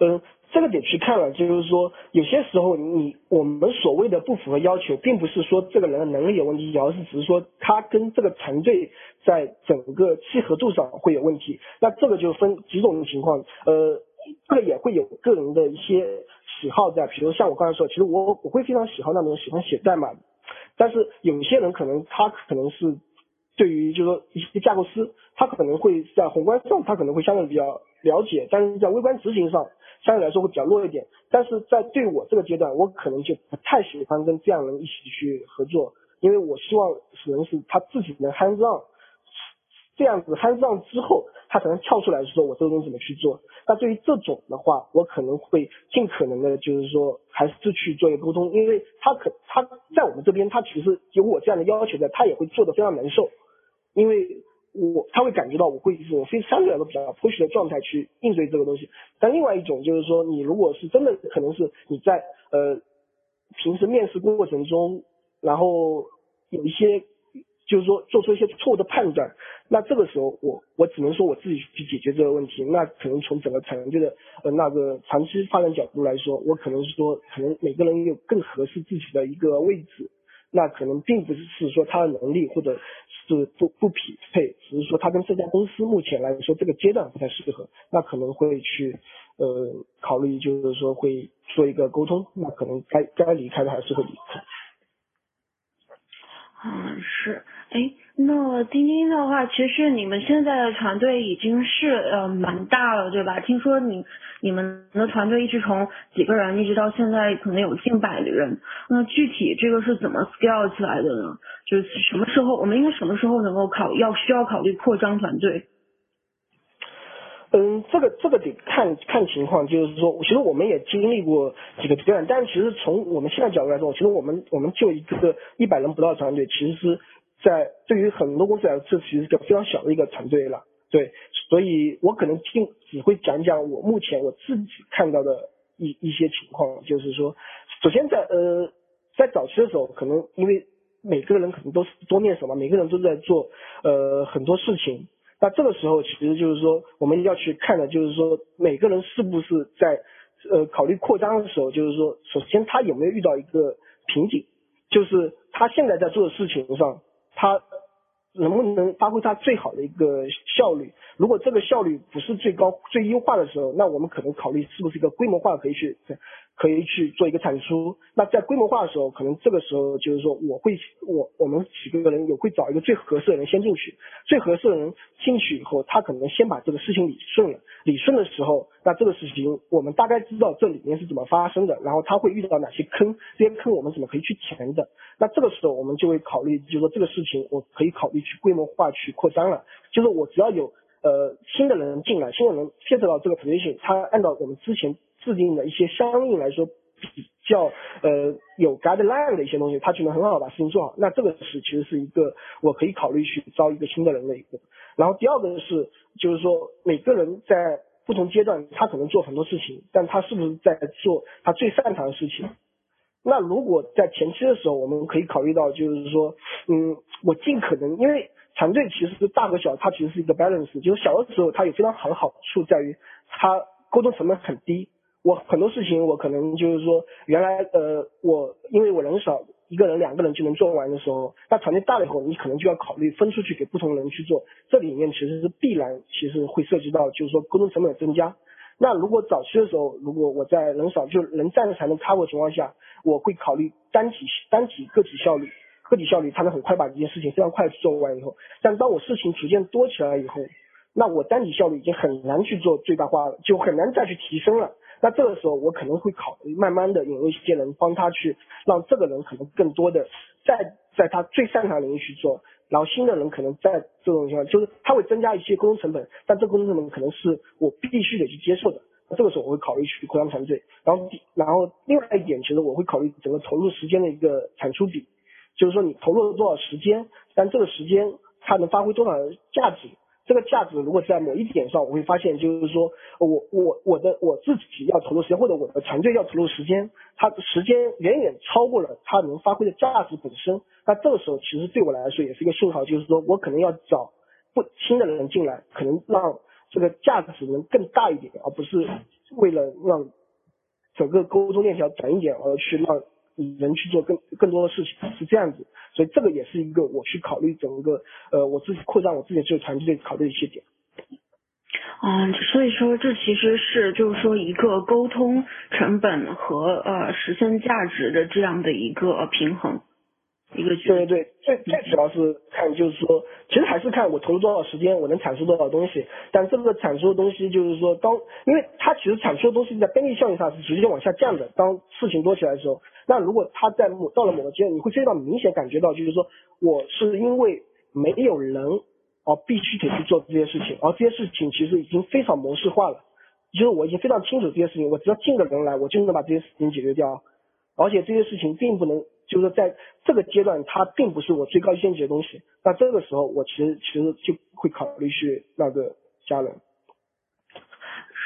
嗯。这个得去看了，就是说有些时候你我们所谓的不符合要求，并不是说这个人的能力有问题，而是只是说他跟这个团队在整个契合度上会有问题。那这个就分几种情况，呃，这个也会有个人的一些喜好在，比如像我刚才说，其实我我会非常喜好那种喜欢写代码，但是有些人可能他可能是对于就是说一些架构师，他可能会在宏观上他可能会相对比较了解，但是在微观执行上。相对来说会比较弱一点，但是在对我这个阶段，我可能就不太喜欢跟这样人一起去合作，因为我希望人是他自己能 hands on，这样子 hands on 之后，他才能跳出来说我这个东西怎么去做。那对于这种的话，我可能会尽可能的，就是说还是去做一个沟通，因为他可他在我们这边，他其实有我这样的要求的，他也会做的非常难受，因为。我他会感觉到我会一种非相对来说比较 push 的状态去应对这个东西，但另外一种就是说，你如果是真的可能是你在呃平时面试过程中，然后有一些就是说做出一些错误的判断，那这个时候我我只能说我自己去解决这个问题。那可能从整个产业的呃那个长期发展角度来说，我可能是说可能每个人有更合适自己的一个位置。那可能并不是说他的能力或者是不不匹配，只是说他跟这家公司目前来说这个阶段不太适合，那可能会去呃考虑就是说会做一个沟通，那可能该该离开的还是会离开。嗯，是，哎，那钉钉的话，其实你们现在的团队已经是呃蛮大了，对吧？听说你你们的团队一直从几个人一直到现在可能有近百个人，那具体这个是怎么 scale 起来的呢？就是什么时候我们应该什么时候能够考要需要考虑扩张团队？嗯，这个这个得看看情况，就是说，其实我们也经历过几个阶段，但是其实从我们现在角度来说，其实我们我们就一个一百人不到团队，其实是在对于很多公司来说，这其实是个非常小的一个团队了。对，所以我可能听只会讲讲我目前我自己看到的一一些情况，就是说，首先在呃在早期的时候，可能因为每个人可能都是多面手嘛，每个人都在做呃很多事情。那这个时候，其实就是说，我们要去看的，就是说，每个人是不是在呃考虑扩张的时候，就是说，首先他有没有遇到一个瓶颈，就是他现在在做的事情上，它能不能发挥它最好的一个效率？如果这个效率不是最高、最优化的时候，那我们可能考虑是不是一个规模化可以去。可以去做一个产出。那在规模化的时候，可能这个时候就是说，我会我我们几个人有会找一个最合适的人先进去。最合适的人进去以后，他可能先把这个事情理顺了。理顺的时候，那这个事情我们大概知道这里面是怎么发生的，然后他会遇到哪些坑，这些坑我们怎么可以去填的。那这个时候我们就会考虑，就是说这个事情我可以考虑去规模化去扩张了。就是我只要有呃新的人进来，新的人 get 到这个 position，他按照我们之前。制定的一些相应来说比较呃有 guideline 的一些东西，他就能很好把事情做好。那这个是其实是一个我可以考虑去招一个新的人的一个。然后第二个是就是说每个人在不同阶段他可能做很多事情，但他是不是在做他最擅长的事情？那如果在前期的时候，我们可以考虑到就是说，嗯，我尽可能因为团队其实是大和小，它其实是一个 balance，就是小的时候它有非常好的好处在于它沟通成本很低。我很多事情，我可能就是说，原来呃，我因为我人少，一个人两个人就能做完的时候，那团队大了以后，你可能就要考虑分出去给不同人去做，这里面其实是必然，其实会涉及到就是说沟通成本增加。那如果早期的时候，如果我在人少就人暂时才能 cover 情况下，我会考虑单体单体个体效率，个体效率它能很快把这件事情非常快做完以后，但当我事情逐渐多起来以后，那我单体效率已经很难去做最大化了，就很难再去提升了。那这个时候我可能会考虑慢慢的引入一些人帮他去，让这个人可能更多的在在他最擅长领域去做。然后新的人可能在这种情况，就是他会增加一些沟通成本，但这沟通成本可能是我必须得去接受的。那这个时候我会考虑去扩张团队。然后，然后另外一点，其实我会考虑整个投入时间的一个产出比，就是说你投入了多少时间，但这个时间它能发挥多少价值。这个价值如果在某一点上，我会发现就是说，我我我的我自己要投入时间，或者我的团队要投入时间，它的时间远远超过了它能发挥的价值本身。那这个时候其实对我来说也是一个信号，就是说我可能要找不新的人进来，可能让这个价值能更大一点，而不是为了让整个沟通链条短一点而去让。人去做更更多的事情是这样子，所以这个也是一个我去考虑整个呃我自己扩张我自己这个团队考虑的一些点。嗯，所以说这其实是就是说一个沟通成本和呃实现价值的这样的一个平衡。一个对对对，最最主要是看就是说，其实还是看我投入多少时间，我能产出多少东西。但这个产出的东西就是说，当因为它其实产出的东西在边际效应上是直接往下降的。当事情多起来的时候，那如果他在某到了某个阶段，你会非常明显感觉到，就是说我是因为没有人而必须得去做这些事情，而这些事情其实已经非常模式化了。就是我已经非常清楚这些事情，我只要进个人来，我就能把这些事情解决掉。而且这些事情并不能。就是在这个阶段，它并不是我最高优先级的东西。那这个时候，我其实其实就会考虑去那个加人。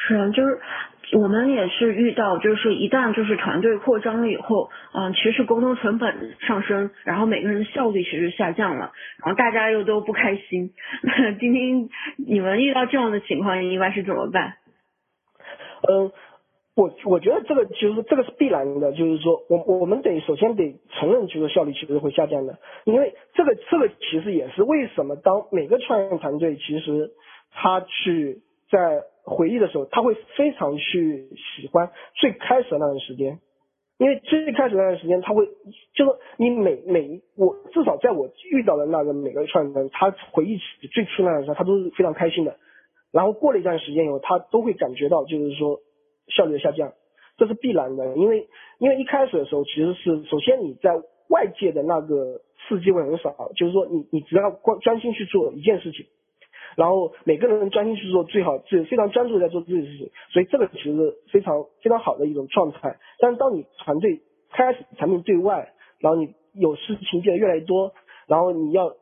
是啊，就是我们也是遇到，就是一旦就是团队扩张了以后，嗯，其实沟通成本上升，然后每个人的效率其实下降了，然后大家又都不开心。*laughs* 今天你们遇到这样的情况，一般是怎么办？嗯。我我觉得这个其实这个是必然的，就是说我我们得首先得承认，就是效率其实会下降的，因为这个这个其实也是为什么当每个创业团队其实他去在回忆的时候，他会非常去喜欢最开始的那段时间，因为最开始那段时间他会就是你每每我至少在我遇到的那个每个创业人，他回忆起最初那段时间，他都是非常开心的，然后过了一段时间以后，他都会感觉到就是说。效率的下降，这是必然的，因为因为一开始的时候其实是首先你在外界的那个刺激会很少，就是说你你只要光专心去做一件事情，然后每个人专心去做，最好是非常专注在做自己的事情，所以这个其实是非常非常好的一种状态。但是当你团队开始产品对外，然后你有事情变得越来越多，然后你要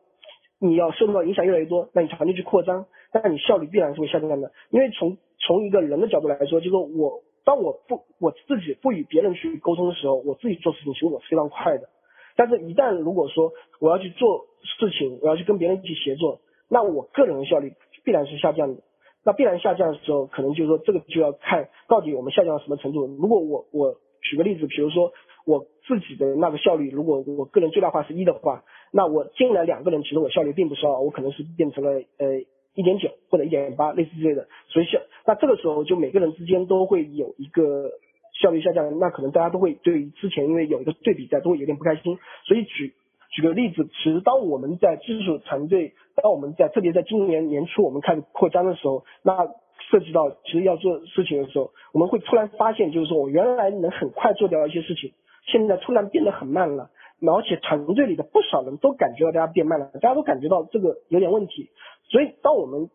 你要受到影响越来越多，那你团队去扩张，那你效率必然是会下降的，因为从从一个人的角度来说，就是我当我不我自己不与别人去沟通的时候，我自己做事情其实我是非常快的。但是，一旦如果说我要去做事情，我要去跟别人一起协作，那我个人的效率必然是下降的。那必然下降的时候，可能就是说这个就要看到底我们下降到什么程度。如果我我举个例子，比如说我自己的那个效率，如果我个人最大化是一的话，那我进来两个人，其实我效率并不高，我可能是变成了呃。一点九或者一点八，类似之类的，所以效那这个时候就每个人之间都会有一个效率下降，那可能大家都会对于之前因为有一个对比在，都会有点不开心。所以举举个例子，其实当我们在技术团队，当我们在特别在今年年初我们开始扩张的时候，那涉及到其实要做事情的时候，我们会突然发现，就是说我原来能很快做掉一些事情，现在突然变得很慢了，而且团队里的不少人都感觉到大家变慢了，大家都感觉到这个有点问题。所以，当我们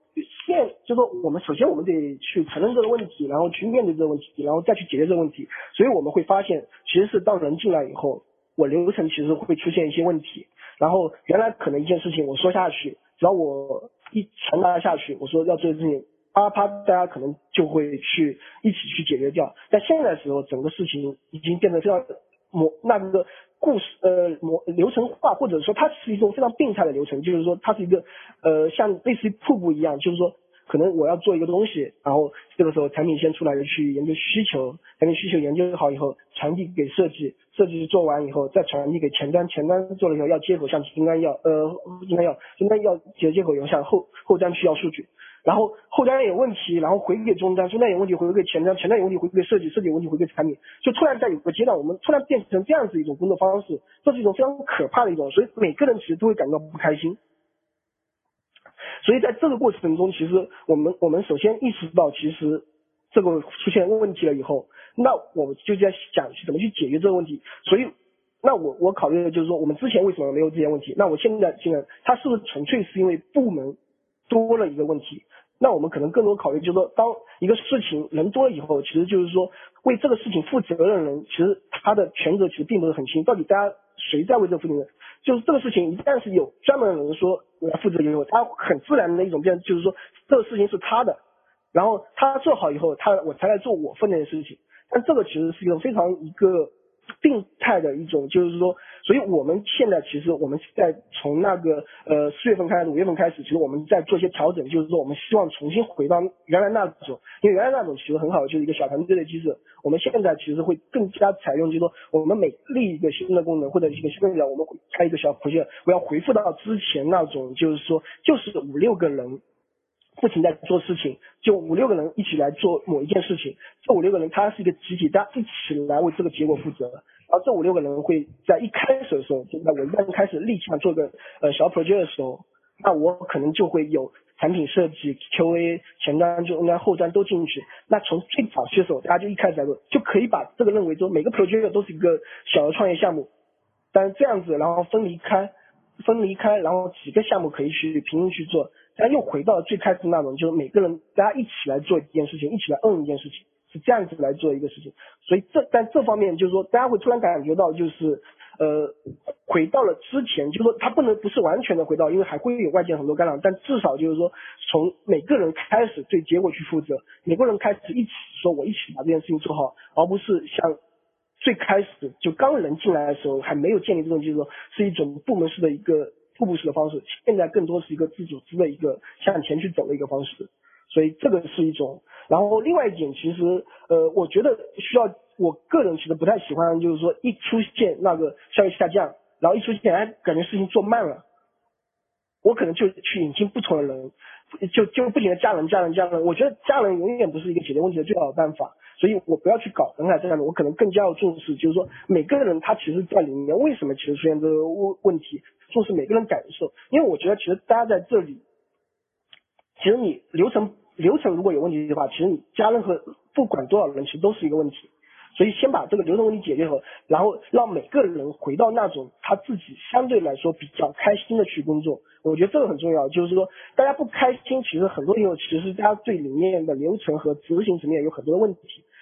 现就说我们首先我们得去承认这个问题，然后去面对这个问题，然后再去解决这个问题。所以我们会发现，其实是当人进来以后，我流程其实会出现一些问题。然后原来可能一件事情我说下去，只要我一传达下去，我说要做的事情，啪啪，大家可能就会去一起去解决掉。但现在的时候，整个事情已经变得非常模那个。故事呃模流程化，或者说它是一种非常病态的流程，就是说它是一个呃像类似于瀑布一样，就是说可能我要做一个东西，然后这个时候产品先出来的去研究需求，产品需求研究好以后传递给设计，设计做完以后再传递给前端，前端做了以后要接口向应该要呃应该要应该要接接口以后向后后端去要数据，然后后端有问题，然后回给终端，终端有问题回给前端，前端有问题回给设计，设计有问题回给产品，就突然在有个阶段，我们突然变成这样子一种工作方式，这是一种非常可怕的一种，所以每个人其实都会感到不开心。所以在这个过程中，其实我们我们首先意识到，其实这个出现问题了以后，那我们就在想怎么去解决这个问题。所以，那我我考虑的就是说，我们之前为什么没有这些问题？那我现在现在，它是不是纯粹是因为部门多了一个问题？那我们可能更多考虑就是说，当一个事情人多了以后，其实就是说为这个事情负责任的人，其实他的权责其实并不是很清，到底大家谁在为这负责任？就是这个事情一旦是有专门的人说我要负责以后，他很自然的一种变，就是说这个事情是他的，然后他做好以后，他我才来做我分内的事情。但这个其实是一个非常一个。病态的一种，就是说，所以我们现在其实我们在从那个呃四月份开始，五月份开始，其实我们在做一些调整，就是说我们希望重新回到原来那种，因为原来那种其实很好，就是一个小团队的机制。我们现在其实会更加采用，就是说我们每立一个新的功能或者一个新的表，我们会开一个小会议，我要回复到之前那种，就是说就是五六个人。不停在做事情，就五六个人一起来做某一件事情，这五六个人他是一个集体，大家一起来为这个结果负责。而这五六个人会在一开始的时候，就在我一旦开始立项做个呃小 project 的时候，那我可能就会有产品设计、QA、前端、就端、后端都进去。那从最早期的时候，大家就一开始来做，就可以把这个认为说每个 project 都是一个小的创业项目，但是这样子，然后分离开，分离开，然后几个项目可以去平行去做。但又回到了最开始那种，就是每个人大家一起来做一件事情，一起来摁一件事情，是这样子来做一个事情。所以这在这方面，就是说大家会突然感觉到，就是呃回到了之前，就是说他不能不是完全的回到，因为还会有外界很多干扰，但至少就是说从每个人开始对结果去负责，每个人开始一起说我一起把这件事情做好，而不是像最开始就刚人进来的时候还没有建立这种，就是说是一种部门式的一个。瀑布式的方式，现在更多是一个自组织的一个向前去走的一个方式，所以这个是一种。然后另外一点，其实呃，我觉得需要，我个人其实不太喜欢，就是说一出现那个效率下降，然后一出现哎感觉事情做慢了，我可能就去引进不同的人，就就不停的加人加人加人，我觉得加人永远不是一个解决问题的最好的办法。所以我不要去搞人海这样的，我可能更加要重视，就是说每个人他其实在里面为什么其实出现这个问问题，重视每个人感受，因为我觉得其实大家在这里，其实你流程流程如果有问题的话，其实你加任何不管多少人，其实都是一个问题。所以先把这个流程问题解决好，然后让每个人回到那种他自己相对来说比较开心的去工作，我觉得这个很重要。就是说大家不开心，其实很多时候其实大家对里面的流程和执行层面有很多的问题。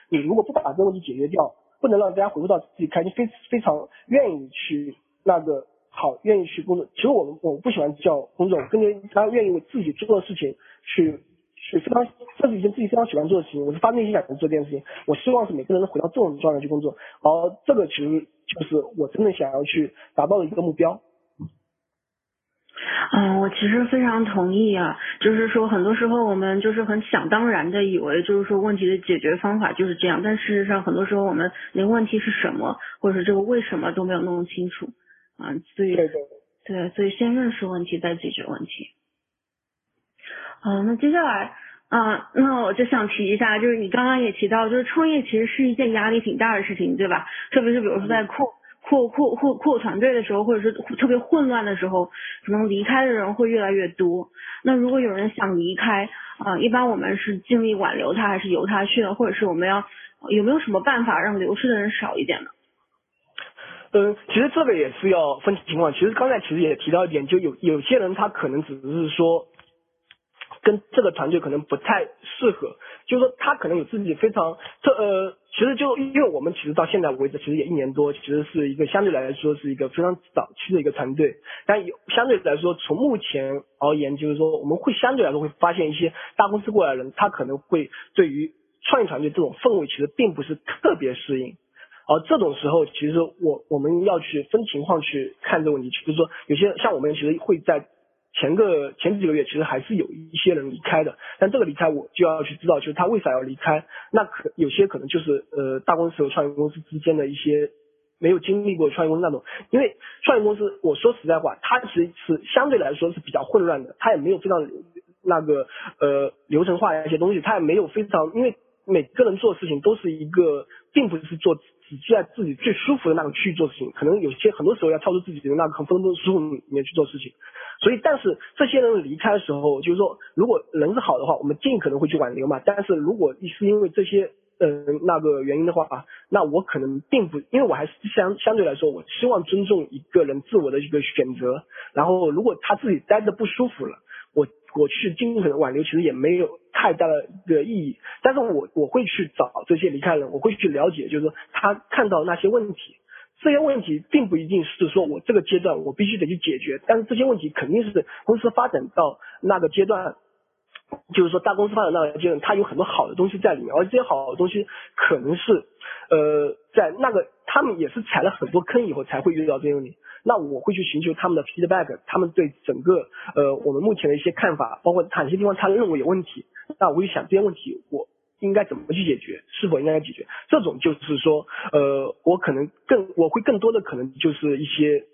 你如果不把这个问题解决掉，不能让大家回复到自己开心，非非常愿意去那个好，愿意去工作。其实我们我不喜欢叫工作，更加大家愿意为自己做的事情去。去非常，这是一件自己非常喜欢做的事情。我是发内心想做这件事情。我希望是每个人能回到这种状态去工作，而这个其实就是我真正想要去达到的一个目标。嗯，我其实非常同意啊，就是说很多时候我们就是很想当然的以为就是说问题的解决方法就是这样，但事实上很多时候我们连问题是什么，或者是这个为什么都没有弄清楚啊，所以对，所以先认识问题再解决问题。好，那接下来，啊，那我就想提一下，就是你刚刚也提到，就是创业其实是一件压力挺大的事情，对吧？特别是比如说在扩扩扩扩扩团队的时候，或者是特别混乱的时候，可能离开的人会越来越多。那如果有人想离开，啊，一般我们是尽力挽留他，还是由他去呢？或者是我们要有没有什么办法让流失的人少一点呢？嗯，其实这个也是要分情况。其实刚才其实也提到一点，就有有些人他可能只是说。跟这个团队可能不太适合，就是说他可能有自己非常这呃，其实就因为我们其实到现在为止，其实也一年多，其实是一个相对来说是一个非常早期的一个团队，但有相对来说从目前而言，就是说我们会相对来说会发现一些大公司过来的人，他可能会对于创业团队这种氛围其实并不是特别适应，而这种时候其实我我们要去分情况去看这个问题，就是说有些像我们其实会在。前个前几个月其实还是有一些人离开的，但这个离开我就要去知道，就是他为啥要离开。那可有些可能就是呃大公司和创业公司之间的一些没有经历过创业公司那种，因为创业公司我说实在话，它其实是相对来说是比较混乱的，它也没有非常那个呃流程化一些东西，他也没有非常，因为每个人做事情都是一个，并不是做只在自己最舒服的那个区域做事情，可能有些很多时候要跳出自己的那个很分钟舒服里面去做事情。所以，但是这些人离开的时候，就是说，如果人是好的话，我们尽可能会去挽留嘛。但是如果是因为这些。嗯，那个原因的话，那我可能并不，因为我还是相相对来说，我希望尊重一个人自我的一个选择。然后，如果他自己待着不舒服了，我去尽可能挽留，其实也没有太大的一个意义。但是我我会去找这些离开人，我会去了解，就是说他看到那些问题，这些问题并不一定是说我这个阶段我必须得去解决，但是这些问题肯定是公司发展到那个阶段。就是说，大公司发展到阶段，它有很多好的东西在里面，而这些好的东西可能是，呃，在那个他们也是踩了很多坑以后才会遇到这些问题。那我会去寻求他们的 feedback，他们对整个呃我们目前的一些看法，包括哪些地方他认为有问题，那我会想这些问题我应该怎么去解决，是否应该解决？这种就是说，呃，我可能更我会更多的可能就是一些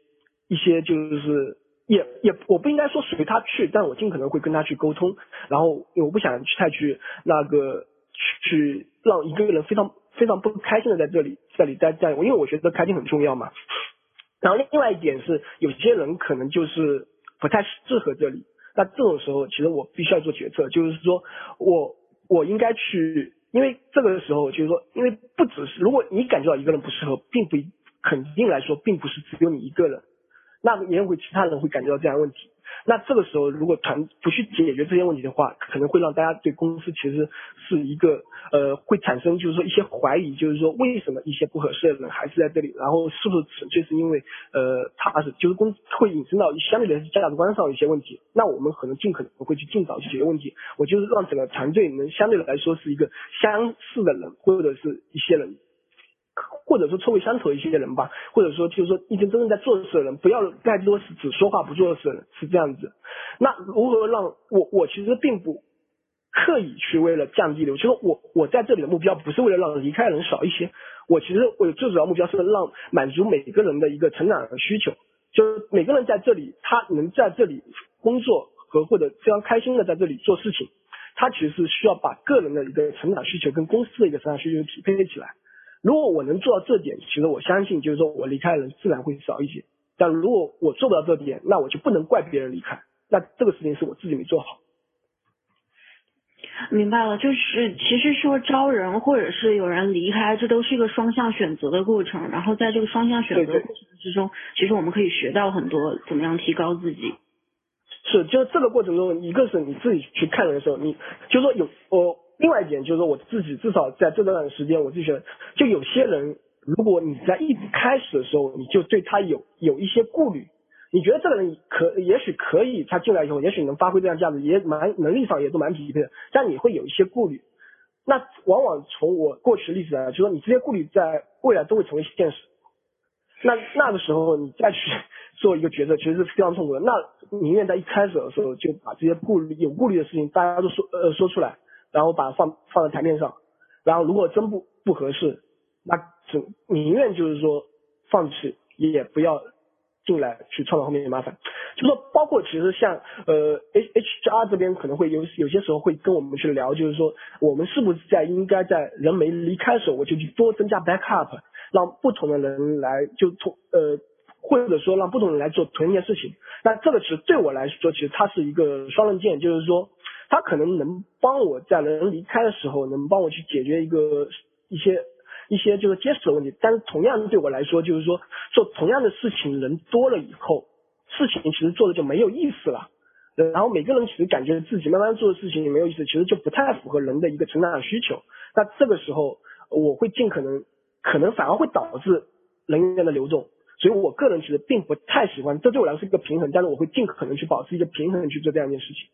一些就是。也也我不应该说随他去，但我尽可能会跟他去沟通，然后我不想去太去那个去去让一个人非常非常不开心的在这里这里待在，因为我觉得开心很重要嘛。然后另外一点是，有些人可能就是不太适合这里，那这种时候其实我必须要做决策，就是说我我应该去，因为这个时候就是说，因为不只是如果你感觉到一个人不适合，并不肯定来说，并不是只有你一个人。那也会其他人会感觉到这样问题，那这个时候如果团不去解决这些问题的话，可能会让大家对公司其实是一个呃会产生就是说一些怀疑，就是说为什么一些不合适的人还是在这里，然后是不是纯粹是因为呃他是就是公会引申到相对的价值观上一些问题，那我们可能尽可能会去尽早去解决问题，我就是让整个团队能相对来说是一个相似的人或者是一些人。或者说臭味相投一些的人吧，或者说就是说一些真正在做事的人，不要太多是只说话不做事的人，是这样子。那如何让我我其实并不刻意去为了降低流，就是我我在这里的目标不是为了让离开的人少一些，我其实我最主要目标是让满足每个人的一个成长的需求，就是每个人在这里他能在这里工作和或者非常开心的在这里做事情，他其实是需要把个人的一个成长需求跟公司的一个成长需求匹配起来。如果我能做到这点，其实我相信，就是说我离开的人自然会少一些。但如果我做不到这点，那我就不能怪别人离开。那这个事情是我自己没做好。明白了，就是其实说招人或者是有人离开，这都是一个双向选择的过程。然后在这个双向选择过程之中，其实我们可以学到很多，怎么样提高自己。是，就这个过程中，一个是你自己去看人的时候，你就说有我。另外一点就是说，我自己至少在这段时间，我自己觉得，就有些人，如果你在一开始的时候，你就对他有有一些顾虑，你觉得这个人可也许可以，他进来以后，也许能发挥这样价值，也蛮能力上也都蛮匹配的，但你会有一些顾虑。那往往从我过去的例子来，就是说你这些顾虑在未来都会成为现实。那那个时候你再去做一个决策，其实是非常痛苦的。那宁愿在一开始的时候就把这些顾虑有顾虑的事情，大家都说呃说出来。然后把它放放在台面上，然后如果真不不合适，那只宁愿就是说放弃，也不要进来去创造后面的麻烦。就说包括其实像呃 H H R 这边可能会有有些时候会跟我们去聊，就是说我们是不是在应该在人没离开的时候，我就去多增加 backup，让不同的人来就从呃或者说让不同人来做同一件事情。那这个其实对我来说，其实它是一个双刃剑，就是说。他可能能帮我在人离开的时候，能帮我去解决一个一些一些就是结实的问题。但是同样对我来说，就是说做同样的事情，人多了以后，事情其实做的就没有意思了。然后每个人其实感觉自己慢慢做的事情也没有意思，其实就不太符合人的一个成长的需求。那这个时候，我会尽可能，可能反而会导致人员的流动。所以我个人其实并不太喜欢，这对我来说是一个平衡，但是我会尽可能去保持一个平衡去做这样一件事情。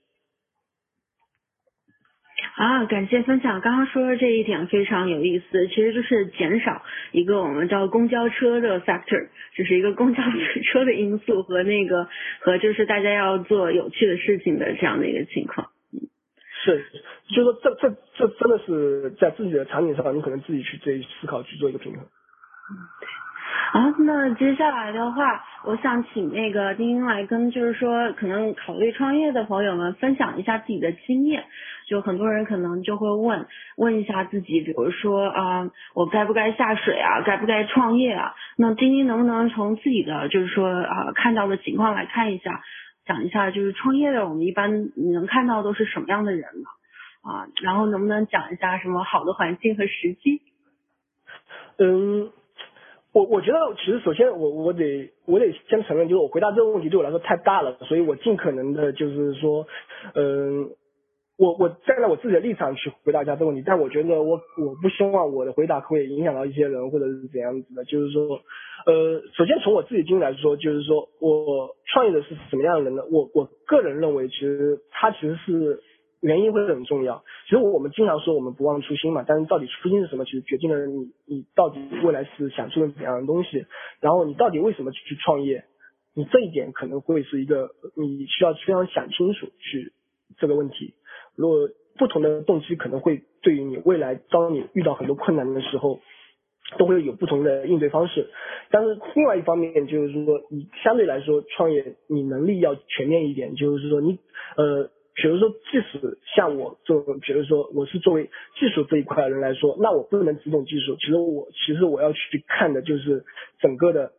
啊，感谢分享。刚刚说的这一点非常有意思，其实就是减少一个我们叫公交车的 factor，就是一个公交车的因素和那个和就是大家要做有趣的事情的这样的一个情况。是，就是说这这这真的是在自己的场景上，你可能自己去自己思考去做一个平衡。好，那接下来的话，我想请那个丁丁来跟就是说可能考虑创业的朋友们分享一下自己的经验。就很多人可能就会问问一下自己，比如说啊，我该不该下水啊？该不该创业啊？那丁丁能不能从自己的就是说啊看到的情况来看一下，讲一下就是创业的我们一般你能看到都是什么样的人呢？啊，然后能不能讲一下什么好的环境和时机？嗯。我我觉得其实首先我我得我得先承认，就是我回答这个问题对我来说太大了，所以我尽可能的就是说，嗯，我我站在我自己的立场去回答一下这个问题，但我觉得我我不希望我的回答会影响到一些人或者是怎样子的，就是说，呃，首先从我自己经历来说，就是说我创业的是什么样的人呢？我我个人认为，其实他其实是。原因会很重要。其实我们经常说我们不忘初心嘛，但是到底初心是什么？其实决定了你你到底未来是想做怎样的东西，然后你到底为什么去创业？你这一点可能会是一个你需要非常想清楚去这个问题。如果不同的动机可能会对于你未来当你遇到很多困难的时候，都会有不同的应对方式。但是另外一方面就是说，你相对来说创业你能力要全面一点，就是说你呃。比如说，即使像我做，比如说我是作为技术这一块的人来说，那我不能只懂技术。其实我其实我要去看的就是整个的，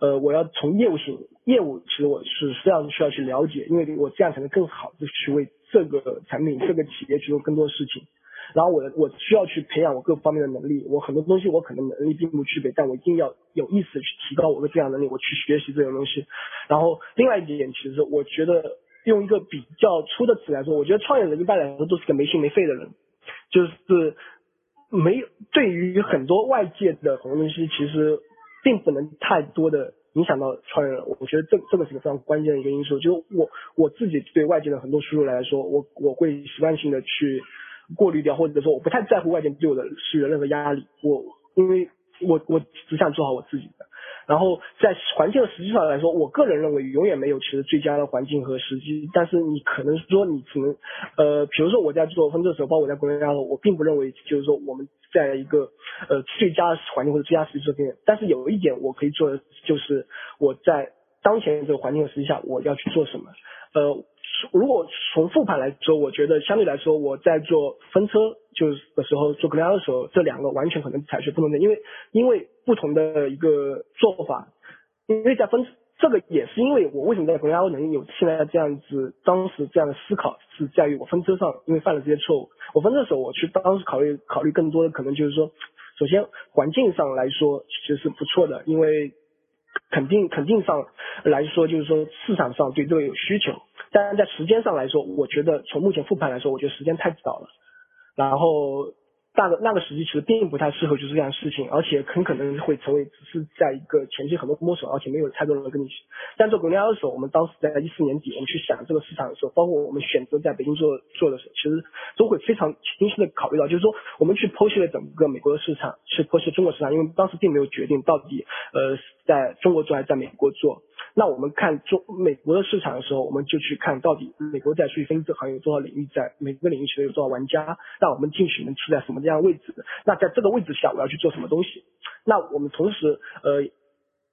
呃，我要从业务性业务，其实我是实际上需要去了解，因为我这样才能更好的去为这个产品、这个企业去做更多事情。然后我我需要去培养我各方面的能力，我很多东西我可能能力并不具备，但我一定要有意识去提高我的这样能力，我去学习这种东西。然后另外一点，其实我觉得。用一个比较粗的词来说，我觉得创业者一般来说都是个没心没肺的人，就是没有对于很多外界的很多东西，其实并不能太多的影响到创业者。我觉得这这个是个非常关键的一个因素。就是我我自己对外界的很多输入来说，我我会习惯性的去过滤掉，或者说我不太在乎外界对我的施予任何压力。我因为我我只想做好我自己的。然后在环境的实际上来说，我个人认为永远没有其实最佳的环境和时机。但是你可能说你只能，呃，比如说我在做分的时候，包括我在国内的时候，我并不认为就是说我们在一个呃最佳的环境或者最佳时机这边。但是有一点我可以做的就是我在当前这个环境和时机下我要去做什么。呃，如果从复盘来说，我觉得相对来说，我在做分车就是的时候，做格拉的时候，这两个完全可能采取不同的，因为因为不同的一个做法，因为在分这个也是因为我为什么在格拉能有现在这样子，当时这样的思考是在于我分车上，因为犯了这些错误，我分车的时候我去当时考虑考虑更多的可能就是说，首先环境上来说其实是不错的，因为。肯定肯定上来说，就是说市场上对这个有需求，但是在时间上来说，我觉得从目前复盘来说，我觉得时间太早了。然后。那个那个时期其实并不太适合做这样的事情，而且很可能会成为只是在一个前期很多摸索，而且没有太多人跟你。但做国内二手，我们当时在一四年底，我们去想这个市场的时候，包括我们选择在北京做做的时候，其实都会非常清晰的考虑到，就是说我们去剖析了整个美国的市场，去剖析中国市场，因为当时并没有决定到底呃在中国做还是在美国做。那我们看中美国的市场的时候，我们就去看到底美国在数据分析这行业有多少领域，在每个领域其实有多少玩家，那我们进去能处在什么样的位置？那在这个位置下，我要去做什么东西？那我们同时，呃，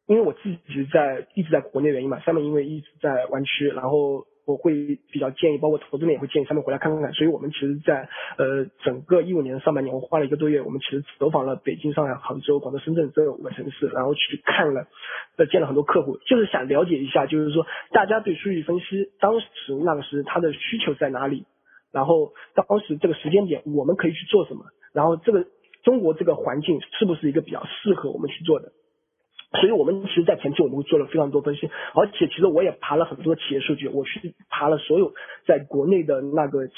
因为我自己在一直在国内原因嘛，下面因为一直在湾区，然后。我会比较建议，包括投资人也会建议他们回来看看。所以我们其实，在呃整个一五年的上半年，我花了一个多月，我们其实走访了北京、上海、杭州、广州、深圳这五个城市，然后去看了，呃见了很多客户，就是想了解一下，就是说大家对数据分析当时那个时他的需求在哪里，然后当时这个时间点我们可以去做什么，然后这个中国这个环境是不是一个比较适合我们去做的。所以我们其实，在前期我们做了非常多分析，而且其实我也爬了很多企业数据，我去爬了所有在国内的那个企，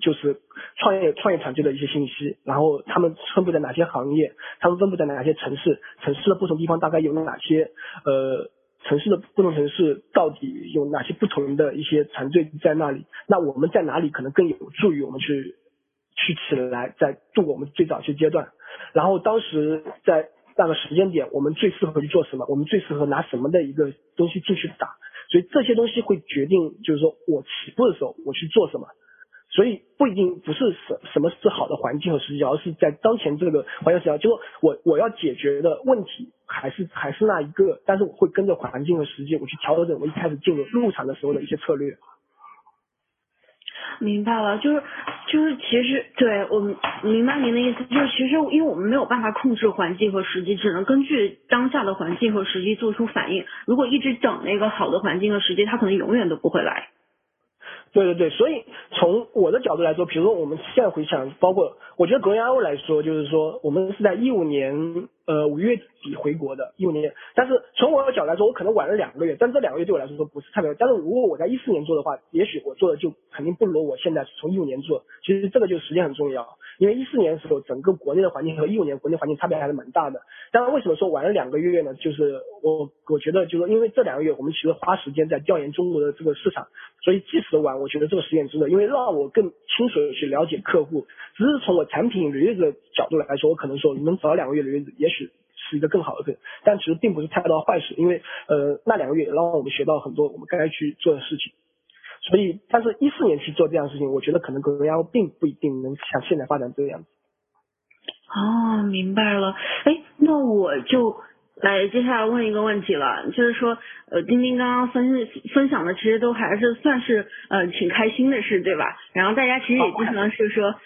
就是创业创业团队的一些信息，然后他们分布在哪些行业，他们分布在哪些城市，城市的不同地方大概有哪些，呃，城市的不同城市到底有哪些不同的一些团队在那里，那我们在哪里可能更有助于我们去去起来，在度过我们最早期阶段，然后当时在。那个时间点，我们最适合去做什么？我们最适合拿什么的一个东西进去打？所以这些东西会决定，就是说我起步的时候我去做什么。所以不一定不是什什么是好的环境和时机，而是在当前这个环境时机，就是我我要解决的问题还是还是那一个，但是我会跟着环境和时机，我去调整我一开始进入入场的时候的一些策略。明白了，就是就是其实对我明白您的意思，就是其实因为我们没有办法控制环境和时机，只能根据当下的环境和时机做出反应。如果一直等那个好的环境和时机，它可能永远都不会来。对对对，所以从我的角度来说，比如说我们现在回想，包括我觉得格雷阿欧来说，就是说我们是在一五年呃五月底回国的，一五年，但是从我的角度来说，我可能晚了两个月，但这两个月对我来说说不是特别，但是如果我在一四年做的话，也许我做的就肯定不如我现在从一五年做，其实这个就时间很重要。因为一四年的时候，整个国内的环境和一五年国内环境差别还是蛮大的。当然，为什么说晚了两个月呢？就是我我觉得，就是因为这两个月我们其实花时间在调研中国的这个市场，所以即使晚，我觉得这个时间值得，因为让我更清楚的去了解客户。只是从我产品履历的角度来说，我可能说能早两个月履历，也许是一个更好的。但其实并不是太多坏事，因为呃那两个月让我们学到很多我们该去做的事情。所以，但是一四年去做这样的事情，我觉得可能格雷亚并不一定能像现在发展这个样子。哦，明白了。哎，那我就来接下来问一个问题了，就是说，呃，丁丁刚刚分分享的其实都还是算是呃挺开心的事，对吧？然后大家其实也经常是说，*laughs* 哈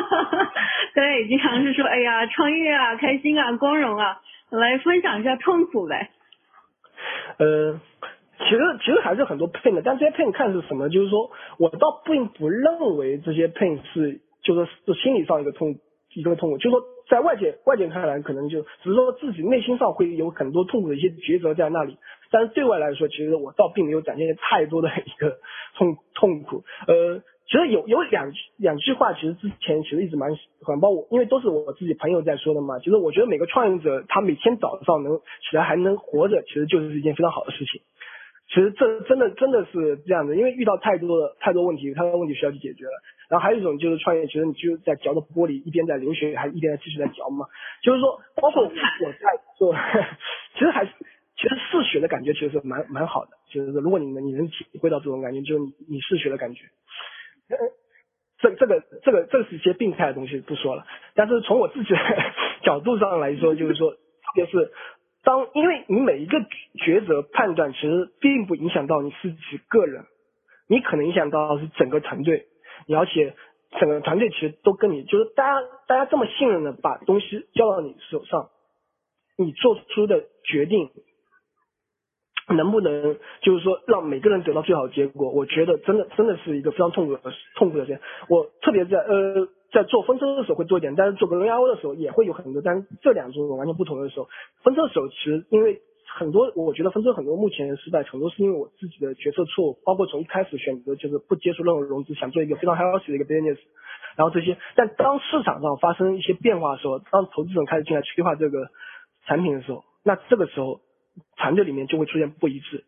哈哈大家也经常是说，哎呀，创业啊，开心啊，光荣啊，来分享一下痛苦呗。呃。其实其实还是很多 pain 的，但这些 pain 看是什么？就是说我倒并不认为这些 pain 是，就是是心理上一个痛一个痛苦，就是说在外界外界看来可能就只是说自己内心上会有很多痛苦的一些抉择在那里，但是对外来说，其实我倒并没有展现太多的一个痛痛苦。呃，其实有有两两句话，其实之前其实一直蛮喜欢，包括因为都是我自己朋友在说的嘛。其实我觉得每个创业者他每天早上能起来还能活着，其实就是一件非常好的事情。其实这真的真的是这样的，因为遇到太多的太多问题，太多问题需要去解决了。然后还有一种就是创业，其实你就在嚼着玻璃，一边在流血，还一边在继续在嚼嘛。就是说，包括我在做，*laughs* 其实还是其实嗜血的感觉其实是蛮蛮好的。就是如果你能你能体会到这种感觉，就是你你嗜血的感觉。这这个这个这是一些病态的东西不说了，但是从我自己的 *laughs* 角度上来说，就是说，特别是。当因为你每一个抉择判断，其实并不影响到你自己个人，你可能影响到是整个团队，而且整个团队其实都跟你就是大家大家这么信任的把东西交到你手上，你做出的决定能不能就是说让每个人得到最好的结果？我觉得真的真的是一个非常痛苦的痛苦的事情。我特别在呃。在做分车的时候会多一点，但是做格雷 o 的时候也会有很多，但是这两种完全不同的时候，分车的时候其实因为很多，我觉得分车很多目前失败很多是因为我自己的决策错误，包括从一开始选择就是不接触任何融资，想做一个非常 healthy 的一个 business，然后这些，但当市场上发生一些变化的时候，当投资者开始进来催化这个产品的时候，那这个时候团队里面就会出现不一致。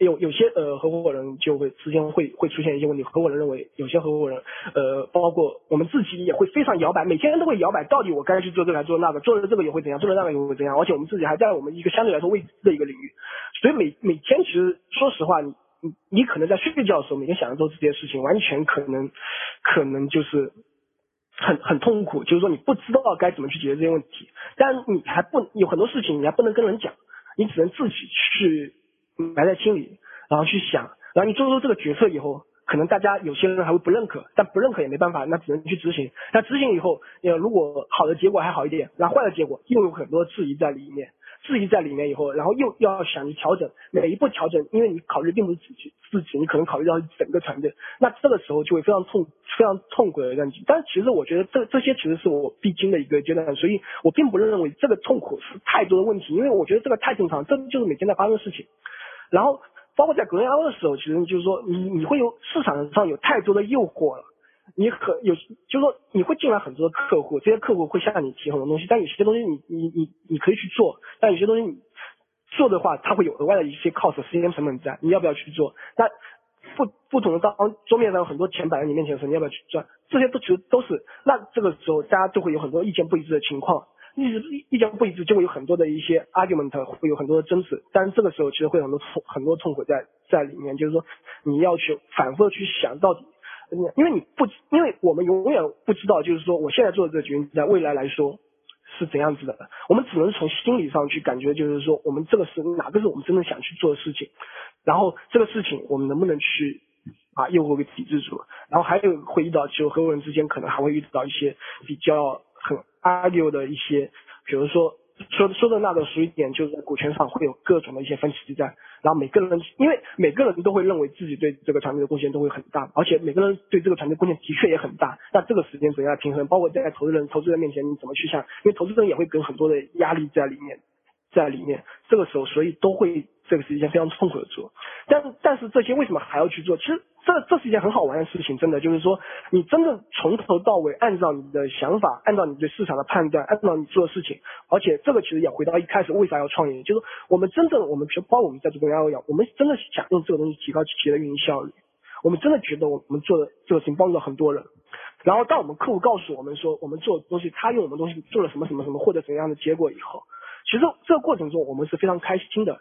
有有些呃合伙人就会之间会会出现一些问题，合伙人认为有些合伙人呃包括我们自己也会非常摇摆，每天都会摇摆，到底我该去做这个还做那个，做了这个也会怎样，做了那个也会怎样，而且我们自己还在我们一个相对来说未知的一个领域，所以每每天其实说实话，你你你可能在睡觉的时候每天想着做这些事情，完全可能可能就是很很痛苦，就是说你不知道该怎么去解决这些问题，但你还不有很多事情你还不能跟人讲，你只能自己去。埋在心里，然后去想，然后你做出这个决策以后，可能大家有些人还会不认可，但不认可也没办法，那只能去执行。那执行以后，呃，如果好的结果还好一点，那坏的结果又有很多质疑在里面，质疑在里面以后，然后又要想去调整，每一步调整，因为你考虑并不是自己自己，你可能考虑到整个团队，那这个时候就会非常痛，非常痛苦的问题。但其实我觉得这这些其实是我必经的一个阶段，所以我并不认为这个痛苦是太多的问题，因为我觉得这个太正常，这就是每天在发生的事情。然后，包括在格雷欧的时候，其实就是说，你你会有市场上有太多的诱惑了，你很有，就是说你会进来很多客户，这些客户会向你提很多东西，但有些东西你你你你可以去做，但有些东西你做的话，它会有额外的一些 cost 时间成本在，你要不要去做？那不不同的当桌面上有很多钱摆在你面前的时候，你要不要去赚？这些都其实都是，那这个时候大家就会有很多意见不一致的情况。意意意见不一致，就会有很多的一些 argument，会有很多的争执。但是这个时候其实会有很多痛很多痛苦在在里面，就是说你要去反复的去想到底，因为你不，因为我们永远不知道，就是说我现在做的这个决定，在未来来说是怎样子的。我们只能从心理上去感觉，就是说我们这个是哪个是我们真正想去做的事情，然后这个事情我们能不能去把诱惑给抵制住？然后还有会遇到，就合伙人之间可能还会遇到一些比较很 argue 的一些，比如说。说说的那个熟一点，就是在股权上会有各种的一些分歧之战，然后每个人因为每个人都会认为自己对这个团队的贡献都会很大，而且每个人对这个团队贡献的确也很大，那这个时间怎样平衡？包括在投资人投资人面前你怎么去想？因为投资人也会给很多的压力在里面，在里面，这个时候所以都会。这个是一件非常痛苦的做，但但是这些为什么还要去做？其实这这是一件很好玩的事情，真的就是说，你真正从头到尾按照你的想法，按照你对市场的判断，按照你做的事情，而且这个其实也回到一开始为啥要创业，就是我们真正我们包括我们在做公司一样，我们真的想用这个东西提高企业的运营效率，我们真的觉得我们做的这个事情帮助了很多人，然后当我们客户告诉我们说我们做东西，他用我们东西做了什么什么什么获得怎样的结果以后，其实这个过程中我们是非常开心的。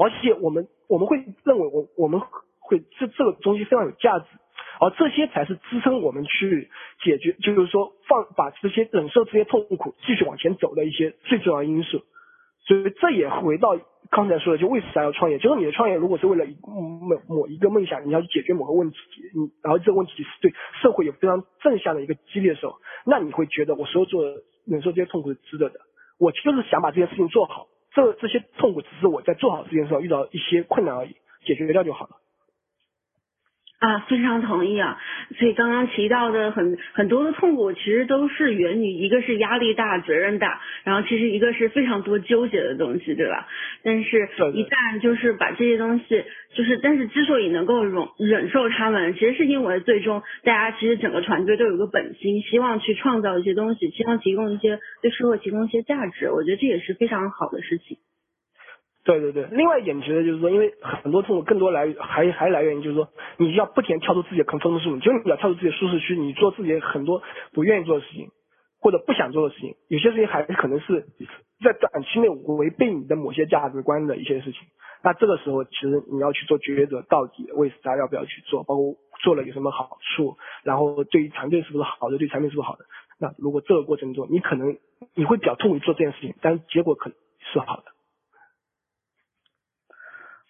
而且我们我们会认为我我们会这这个东西非常有价值，而这些才是支撑我们去解决，就是说放把这些忍受这些痛苦继续往前走的一些最重要因素。所以这也回到刚才说的，就为啥要创业？就是你的创业如果是为了某某一个梦想，你要去解决某个问题，你然后这个问题是对社会有非常正向的一个激励的时候，那你会觉得我所有做的忍受这些痛苦是值得的。我就是想把这件事情做好。这这些痛苦只是我在做好事情的时候遇到一些困难而已，解决掉就好了。啊，非常同意啊！所以刚刚提到的很很多的痛苦，其实都是源于一个是压力大、责任大，然后其实一个是非常多纠结的东西，对吧？但是，一旦就是把这些东西，就是但是之所以能够忍忍受他们，其实是因为最终大家其实整个团队都有个本心，希望去创造一些东西，希望提供一些对社会提供一些价值。我觉得这也是非常好的事情。对对对，另外一点其实就是说，因为很多痛苦更多来还还来源于就是说，你要不停跳出自己的 comfort zone，就是你要跳出自己的舒适区，你做自己很多不愿意做的事情，或者不想做的事情，有些事情还可能是在短期内违背你的某些价值观的一些事情。那这个时候其实你要去做抉择，到底为啥要不要去做，包括做了有什么好处，然后对于团队是不是好的，对产品是不是好的。那如果这个过程中你可能你会比较痛苦做这件事情，但结果可是好的。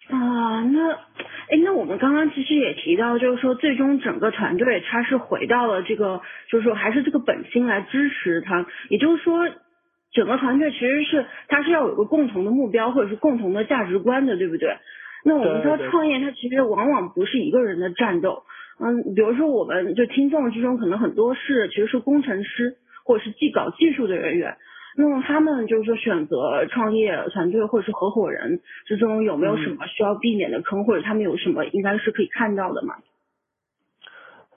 啊，那，哎，那我们刚刚其实也提到，就是说最终整个团队他是回到了这个，就是说还是这个本心来支持他，也就是说整个团队其实是他是要有个共同的目标或者是共同的价值观的，对不对？那我们说创业，它其实往往不是一个人的战斗，嗯，比如说我们就听众之中可能很多是其实是工程师或者是技搞技术的人员。那么他们就是说选择创业团队或者是合伙人之中有没有什么需要避免的坑，或者他们有什么应该是可以看到的吗？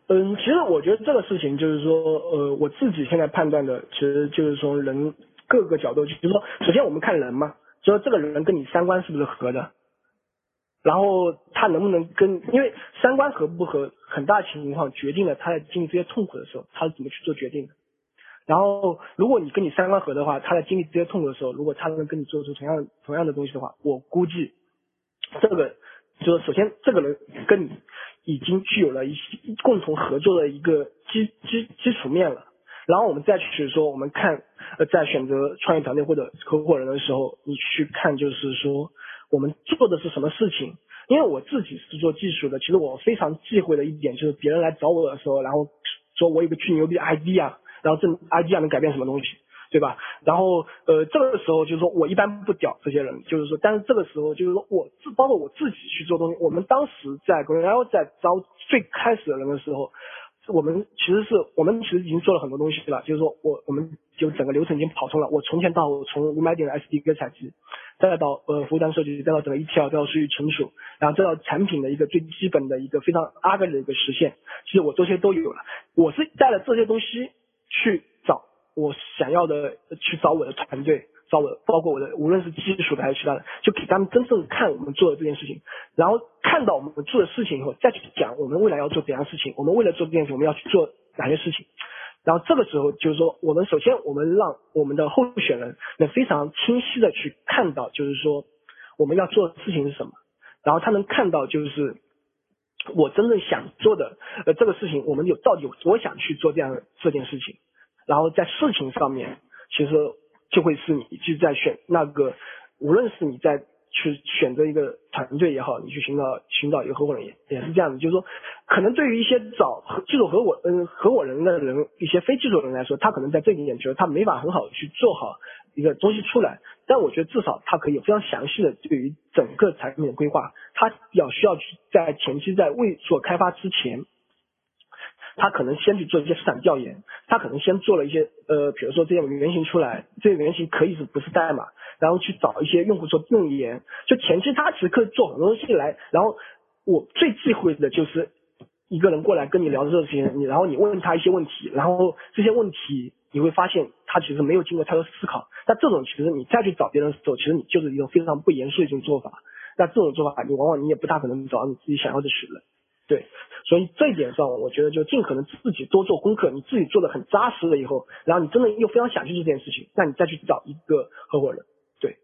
嗯，其实我觉得这个事情就是说，呃，我自己现在判断的，其实就是从人各个角度，就是说，首先我们看人嘛，说这个人跟你三观是不是合的，然后他能不能跟，因为三观合不合，很大情况决定了他在经历这些痛苦的时候，他是怎么去做决定的。然后，如果你跟你三观合的话，他在经历这些痛苦的时候，如果他能跟你做出同样同样的东西的话，我估计这个就是首先这个人跟你已经具有了一些共同合作的一个基基基础面了。然后我们再去说，我们看呃在选择创业团队或者合伙人的时候，你去看就是说我们做的是什么事情。因为我自己是做技术的，其实我非常忌讳的一点就是别人来找我的时候，然后说我有个巨牛逼 idea。然后这 idea 能改变什么东西，对吧？然后呃这个时候就是说我一般不屌这些人，就是说，但是这个时候就是说我自包括我自己去做东西。我们当时在 g r e L 在招最开始的人的时候，我们其实是我们其实已经做了很多东西了，就是说我我们就整个流程已经跑通了。我从前到从五百点的 SDK 采集，再到呃服务端设计，再到整个 ETL，再到数据存储，然后再到产品的一个最基本的一个非常 a g 的一个实现，其实我这些都有了。我是带了这些东西。去找我想要的，去找我的团队，找我，包括我的，无论是技术的还是其他的，就给他们真正看我们做的这件事情，然后看到我们做的事情以后，再去讲我们未来要做怎样事情，我们为了做这件事，我们要去做哪些事情，然后这个时候就是说，我们首先我们让我们的候选人能非常清晰的去看到，就是说我们要做的事情是什么，然后他能看到就是我真正想做的呃这个事情，我们有到底有多想去做这样这件事情，然后在事情上面，其实就会是你就在选那个，无论是你在。去选择一个团队也好，你去寻找寻找一个合伙人也也是这样子，就是说，可能对于一些找技术合伙嗯合伙人的人，一些非技术人来说，他可能在这一点觉得他没法很好去做好一个东西出来，但我觉得至少他可以非常详细的对于整个产品的规划，他要需要去在前期在未做开发之前。他可能先去做一些市场调研，他可能先做了一些呃，比如说这些原型出来，这些原型可以是不是代码，然后去找一些用户做用言，就前期他其实可以做很多东西来，然后我最忌讳的就是一个人过来跟你聊这个事情，你然后你问他一些问题，然后这些问题你会发现他其实没有经过太多思考，那这种其实你再去找别人的时候，其实你就是一种非常不严肃的一种做法，那这种做法你往往你也不大可能找到你自己想要的人。对，所以这一点上，我觉得就尽可能自己多做功课，你自己做的很扎实了以后，然后你真的又非常想去做这件事情，那你再去找一个合伙人。对。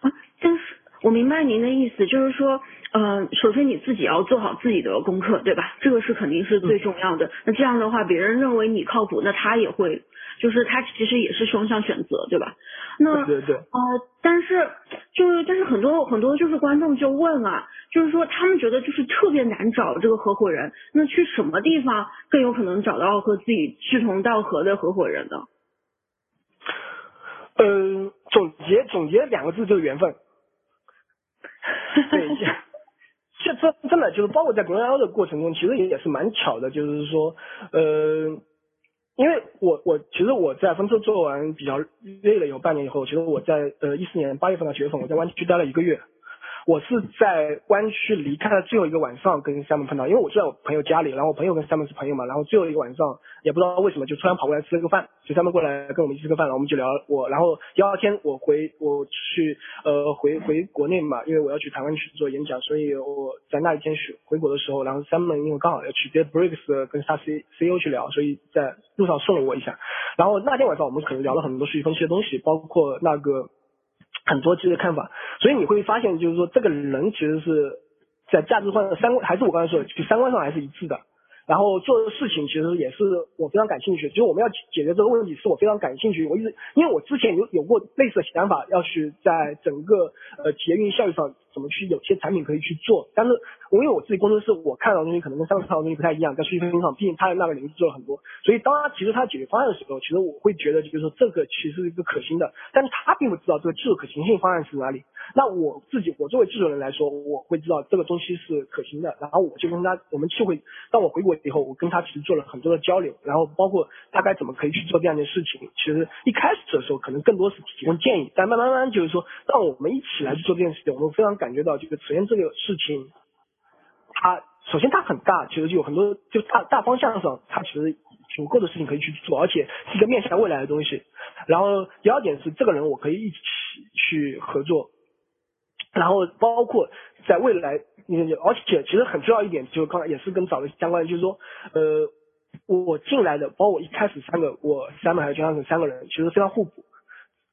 啊，但是我明白您的意思，就是说，呃，首先你自己要做好自己的功课，对吧？这个是肯定是最重要的。那这样的话，别人认为你靠谱，那他也会。就是他其实也是双向选择，对吧？那对对。呃，但是就是但是很多很多就是观众就问啊，就是说他们觉得就是特别难找这个合伙人，那去什么地方更有可能找到和自己志同道合的合伙人呢？嗯，总结总结两个字就是缘分。*laughs* 对，这这真的就是包括在国 L 的过程中，其实也也是蛮巧的，就是说，呃。因为我我其实我在分车做完比较累了有，半年以后，其实我在呃一四年八月份到九月份，我在湾区待了一个月。我是在湾区离开的最后一个晚上跟 Sam 碰到，因为我住在我朋友家里，然后我朋友跟 Sam 是朋友嘛，然后最后一个晚上也不知道为什么就突然跑过来吃了个饭，就他们过来跟我们一起吃个饭，然后我们就聊我，然后第二天我回我去呃回回国内嘛，因为我要去台湾去做演讲，所以我在那一天去回国的时候，然后 Sam 因为刚好要去 d e Bricks 跟他 C C E O 去聊，所以在路上送了我一下，然后那天晚上我们可能聊了很多数据分析的东西，包括那个。很多其实看法，所以你会发现，就是说这个人其实是在价值观、三观，还是我刚才说的，就三观上还是一致的。然后做的事情其实也是我非常感兴趣，就是我们要解决这个问题是我非常感兴趣。我一直因为我之前有有过类似的想法，要去在整个呃企业运营效率上怎么去有些产品可以去做，但是我因为我自己工作室我看到的东西可能跟三个看到东西不太一样，在数据分析上，毕竟他那个领域做了很多，所以当他提出他的解决方案的时候，其实我会觉得就是说这个其实是一个可行的，但是他并不知道这个技术可行性方案是哪里。那我自己，我作为制作人来说，我会知道这个东西是可行的，然后我就跟他，我们就会，当我回国以后，我跟他其实做了很多的交流，然后包括大概怎么可以去做这样的事情。其实一开始的时候，可能更多是提供建议，但慢慢慢就是说，让我们一起来去做这件事情，我们非常感觉到，就是首先这个事情，它首先它很大，其实就有很多就大大方向上，它其实足够的事情可以去做，而且是一个面向未来的东西。然后第二点是，这个人我可以一起去合作。然后包括在未来，而且其实很重要一点，就刚才也是跟找的相关的，就是说，呃，我进来的，包括我一开始三个，我三个还有姜生三个人，其实非常互补，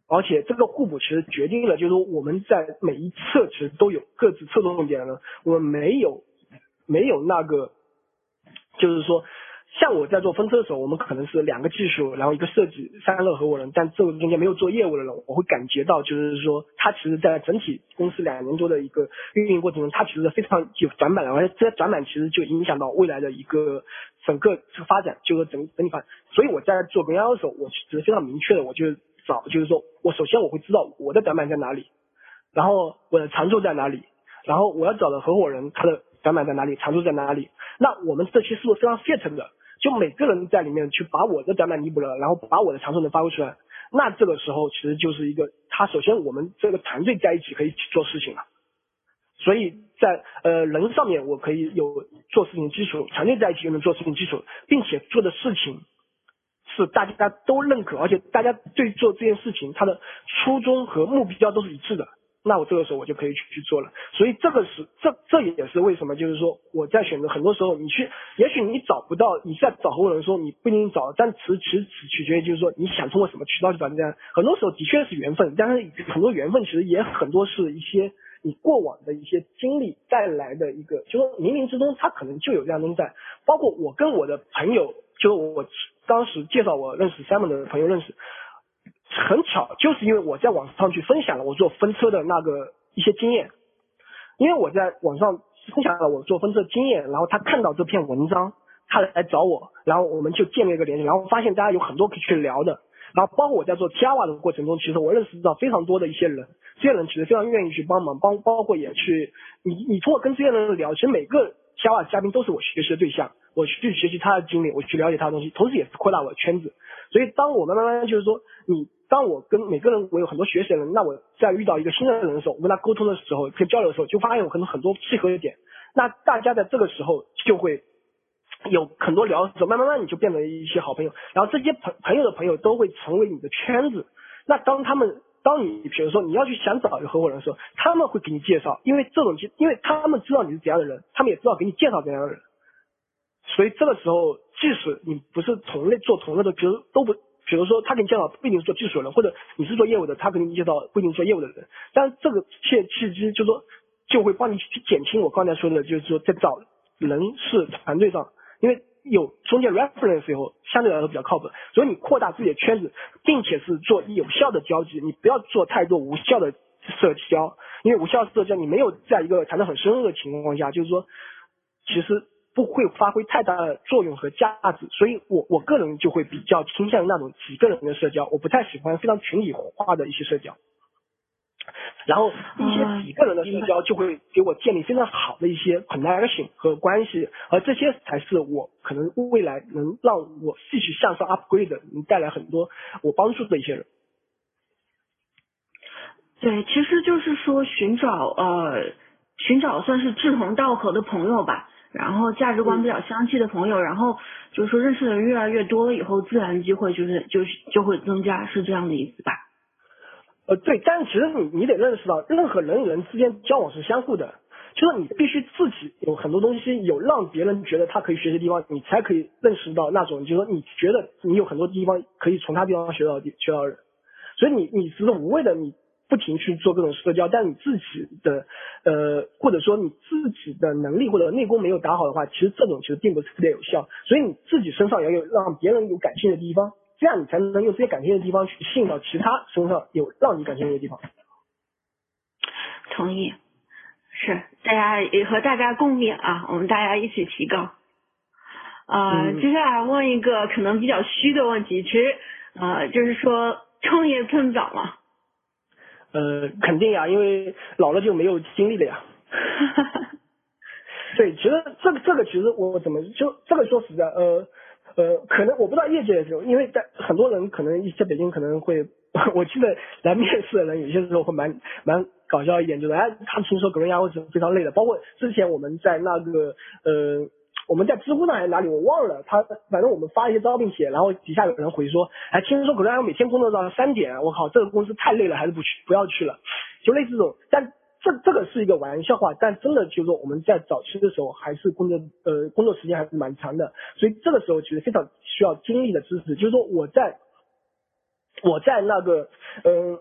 而且这个互补其实决定了，就是说我们在每一侧其实都有各自侧重点呢，我们没有没有那个，就是说。像我在做分车的时候，我们可能是两个技术，然后一个设计，三个合伙人，但这个中间没有做业务的人，我会感觉到，就是说他其实在整体公司两年多的一个运营过程中，他其实非常有短板的，而且这些短板其实就影响到未来的一个整个这个发展，就是整整体发展。所以我在做 B I 的时候，我其实非常明确的，我就找，就是说我首先我会知道我的短板在哪里，然后我的长处在哪里，然后我要找的合伙人他的短板在哪里，长处在哪里，那我们这些是不是非常 fit 的？就每个人在里面去把我的短板弥补了，然后把我的长处能发挥出来，那这个时候其实就是一个，他首先我们这个团队在一起可以去做事情了，所以在呃人上面我可以有做事情基础，团队在一起就能做事情基础，并且做的事情是大家都认可，而且大家对做这件事情他的初衷和目标都是一致的。那我这个时候我就可以去去做了，所以这个是这这也是为什么，就是说我在选择很多时候，你去，也许你找不到，你在找合伙人的时候你不一定找，但其实只取决于就是说你想通过什么渠道去找这样，很多时候的确是缘分，但是很多缘分其实也很多是一些你过往的一些经历带来的一个，就说冥冥之中他可能就有这样东西在。包括我跟我的朋友，就是我当时介绍我认识 Simon 的朋友认识，很巧，就是因为我在网上去分享了我做分车的那个一些经验，因为我在网上分享了我做分车经验，然后他看到这篇文章，他来找我，然后我们就建立一个联系，然后发现大家有很多可以去聊的。然后包括我在做 Java 的过程中，其实我认识到非常多的一些人，这些人其实非常愿意去帮忙，帮包括也去你你通过跟这些人聊，其实每个 Java 嘉宾都是我学习的对象，我去学习他的经历，我去了解他的东西，同时也是扩大我的圈子。所以当我慢慢慢就是说，你当我跟每个人我有很多学习的人，那我在遇到一个新的人的时候，我跟他沟通的时候，跟交流的时候，就发现有很多很多契合的点，那大家在这个时候就会。有很多聊的时候，慢慢慢你就变成一些好朋友，然后这些朋朋友的朋友都会成为你的圈子。那当他们，当你比如说你要去想找一个合伙人的时候，他们会给你介绍，因为这种因为他们知道你是怎样的人，他们也知道给你介绍怎样的人。所以这个时候，即使你不是同类做同类的，比如都不，比如说他给你介绍不一定是做技术的人，或者你是做业务的，他给你介绍不一定做业务的人。但是这个契契机就说就会帮你去减轻我刚才说的，就是说在找人事团队上。因为有中间 reference 以后，相对来说比较靠谱，所以你扩大自己的圈子，并且是做有效的交际，你不要做太多无效的社交，因为无效社交你没有在一个谈得很深入的情况下，就是说其实不会发挥太大的作用和价值，所以我我个人就会比较倾向于那种几个人的社交，我不太喜欢非常群体化的一些社交。然后一些几个人的社交就会给我建立非常好的一些 connection 和关系，而这些才是我可能未来能让我继续向上 upgrade 能带来很多我帮助的一些人。对，其实就是说寻找呃寻找算是志同道合的朋友吧，然后价值观比较相契的朋友，然后就是说认识的人越来越多了以后，自然机会就是就是就会增加，是这样的意思吧？呃，对，但其实你你得认识到，任何人与人之间交往是相互的，就是你必须自己有很多东西有让别人觉得他可以学习的地方，你才可以认识到那种，就是说你觉得你有很多地方可以从他地方学到学到人，所以你你只是无谓的你不停去做各种社交，但你自己的呃或者说你自己的能力或者内功没有打好的话，其实这种其实并不是特别有效，所以你自己身上要有让别人有感兴趣的地方。这样你才能用这些感兴趣的地方去吸引到其他身上有让你感兴趣的地方。同意，是大家也和大家共勉啊，我们大家一起提高。呃，接下来问一个可能比较虚的问题，其实呃就是说创业趁早吗？呃，肯定呀，因为老了就没有精力了呀。*laughs* 对，其实这个这个其实我怎么就这个说实在呃。呃，可能我不知道业界的时候，因为在很多人可能一在北京可能会，*laughs* 我记得来面试的人有些时候会蛮蛮搞笑一点，就是哎，他听说格伦亚会是非常累的，包括之前我们在那个呃，我们在知乎上还是哪里我忘了，他反正我们发一些招聘帖，然后底下有人回说，哎，听说格伦亚欧每天工作到三点，我靠，这个公司太累了，还是不去不要去了，就类似这种，但。这这个是一个玩笑话，但真的就是说我们在早期的时候还是工作呃工作时间还是蛮长的，所以这个时候其实非常需要精力的支持。就是说我在我在那个嗯，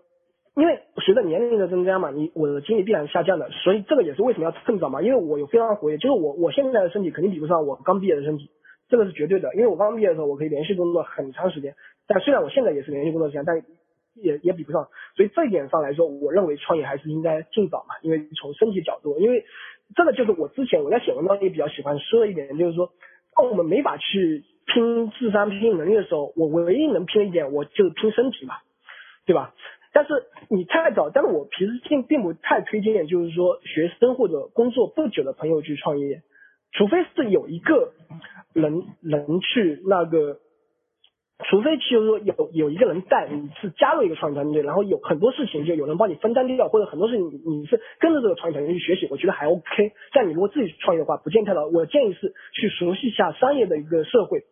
因为随着年龄的增加嘛，你我的精力必然下降的，所以这个也是为什么要趁早嘛。因为我有非常活跃，就是我我现在的身体肯定比不上我刚毕业的身体，这个是绝对的。因为我刚毕业的时候我可以连续工作很长时间，但虽然我现在也是连续工作时间，但也也比不上，所以这一点上来说，我认为创业还是应该尽早嘛。因为从身体角度，因为这个就是我之前我在写文章也比较喜欢说的一点，就是说，当我们没法去拼智商、拼能力的时候，我唯一能拼的一点，我就拼身体嘛，对吧？但是你太早，但是我其实并并不太推荐，就是说学生或者工作不久的朋友去创业，除非是有一个人能去那个。除非就是说有有一个人带，你是加入一个创业团队，然后有很多事情就有人帮你分担掉，或者很多事情你是跟着这个创业团队去学习，我觉得还 OK。但你如果自己创业的话，不建议太早。我建议是去熟悉一下商业的一个社会，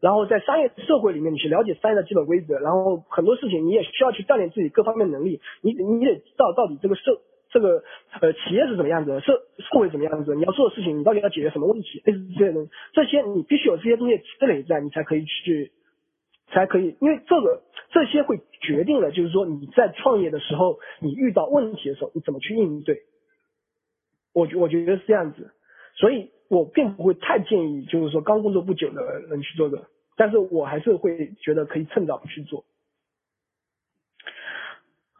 然后在商业社会里面你去了解商业的基本规则，然后很多事情你也需要去锻炼自己各方面能力。你你得知道到底这个社这个呃企业是怎么样子，社社会怎么样子，你要做的事情你到底要解决什么问题，类似这些东西，这些你必须有这些东西积累在，你才可以去。才可以，因为这个这些会决定了，就是说你在创业的时候，你遇到问题的时候，你怎么去应对。我觉我觉得是这样子，所以我并不会太建议，就是说刚工作不久的人去做的，但是我还是会觉得可以趁早去做。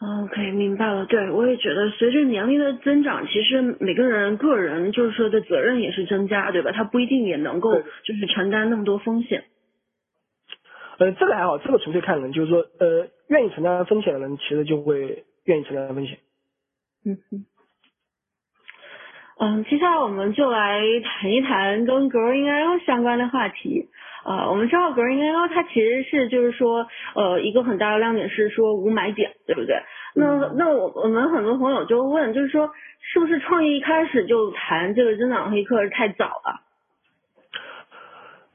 OK，明白了。对我也觉得，随着年龄的增长，其实每个人个人就是说的责任也是增加，对吧？他不一定也能够就是承担那么多风险。呃，这个还好，这个纯粹看人，就是说，呃，愿意承担风险的人，其实就会愿意承担风险。嗯嗯。嗯，接下来我们就来谈一谈跟 Growing IO 相关的话题。呃，我们知道 Growing IO 它其实是就是说，呃，一个很大的亮点是说无买点，对不对？那那我我们很多朋友就问，就是说，是不是创业一开始就谈这个增长黑客太早了？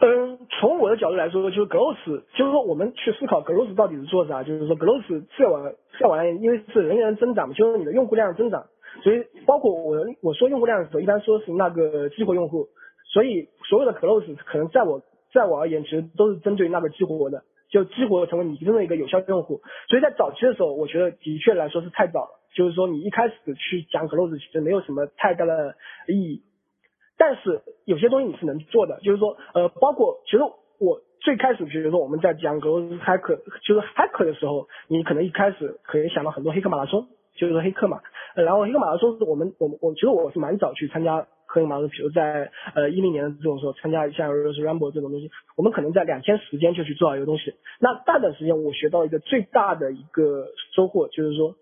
嗯，从我的角度来说，就是 growth，就是说我们去思考 growth 到底是做啥，就是说 growth 这玩这玩意，因为是人员增长嘛，就是你的用户量增长。所以，包括我我说用户量的时候，一般说是那个激活用户。所以，所有的 close 可能在我在我而言，其实都是针对那个激活的，就激活成为你真正的一个有效用户。所以在早期的时候，我觉得的确来说是太早了。就是说，你一开始去讲 close，其实没有什么太大的意义。但是有些东西你是能做的，就是说，呃，包括其实我最开始，比如说我们在讲 close hack，就是 hack 的时候，你可能一开始可以想到很多黑客马拉松。就是说黑客嘛，然后黑客马拉松我们我我其实我是蛮早去参加黑客马拉松，比如在呃一零年的这种时候参加像 Rose Rumble 这种东西，我们可能在两天时间就去做好一个东西。那大段时间我学到一个最大的一个收获，就是说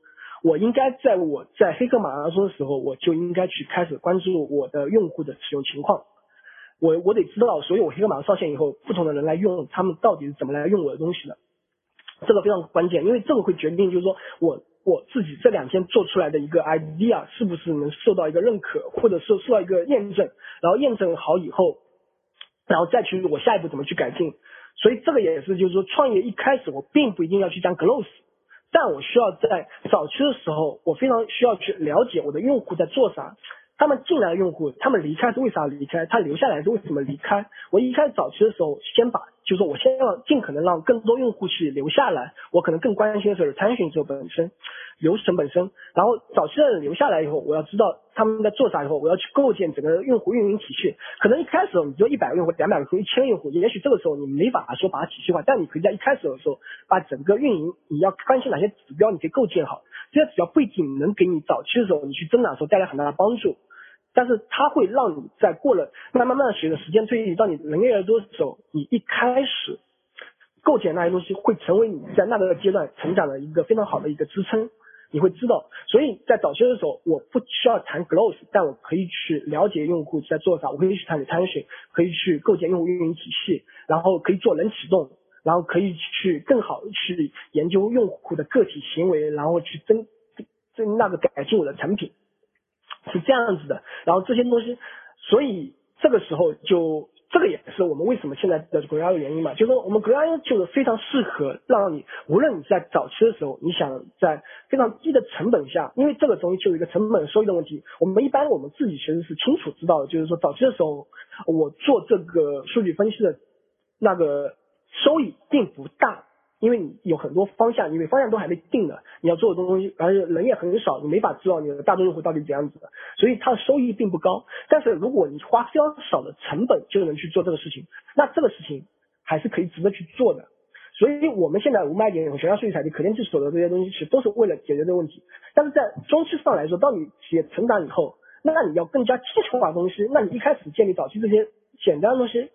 我应该在我在黑客马拉松的时候，我就应该去开始关注我的用户的使用情况。我我得知道，所以我黑客马拉松上线以后，不同的人来用，他们到底是怎么来用我的东西的，这个非常关键，因为这个会决定就是说我。我自己这两天做出来的一个 idea 是不是能受到一个认可，或者是受到一个验证，然后验证好以后，然后再去我下一步怎么去改进。所以这个也是就是说创业一开始我并不一定要去讲 close，但我需要在早期的时候，我非常需要去了解我的用户在做啥。他们进来的用户，他们离开是为啥离开？他留下来是为什么离开？我一开始早期的时候，先把，就是我先要尽可能让更多用户去留下来。我可能更关心的是 retention 这本身，流程本身。然后早期的人留下来以后，我要知道他们在做啥以后，我要去构建整个用户运营体系。可能一开始你就一百个用户、两百个用户、一千个用户，也许这个时候你没法说把它体系化，但你可以在一开始的时候把整个运营你要关心哪些指标，你可以构建好。这些指标不一定能给你早期的时候你去增长的时候带来很大的帮助。但是它会让你在过了慢慢慢随着时间推移到你人越来越多的时候，你一开始构建那些东西会成为你在那个阶段成长的一个非常好的一个支撑。你会知道，所以在早期的时候，我不需要谈 close，但我可以去了解用户在做啥，我可以去谈 retention，可以去构建用户运营体系，然后可以做冷启动，然后可以去更好的去研究用户的个体行为，然后去增增那个改进我的产品。是这样子的，然后这些东西，所以这个时候就这个也是我们为什么现在的国家的原因嘛，就是说我们国家就是非常适合让你，无论你在早期的时候，你想在非常低的成本下，因为这个东西就有一个成本收益的问题，我们一般我们自己其实是清楚知道的，就是说早期的时候我做这个数据分析的那个收益并不大。因为你有很多方向，因为方向都还没定呢，你要做的东西，而且人也很少，你没法知道你的大众用户到底怎样子的，所以它的收益并不高。但是如果你花非常少的成本就能去做这个事情，那这个事情还是可以值得去做的。所以我们现在无卖点、全项数据采集、可见技术所得这些东西，其实都是为了解决这个问题。但是在中期上来说，当你企业成长以后，那你要更加基础化的东西，那你一开始建立早期这些简单的东西，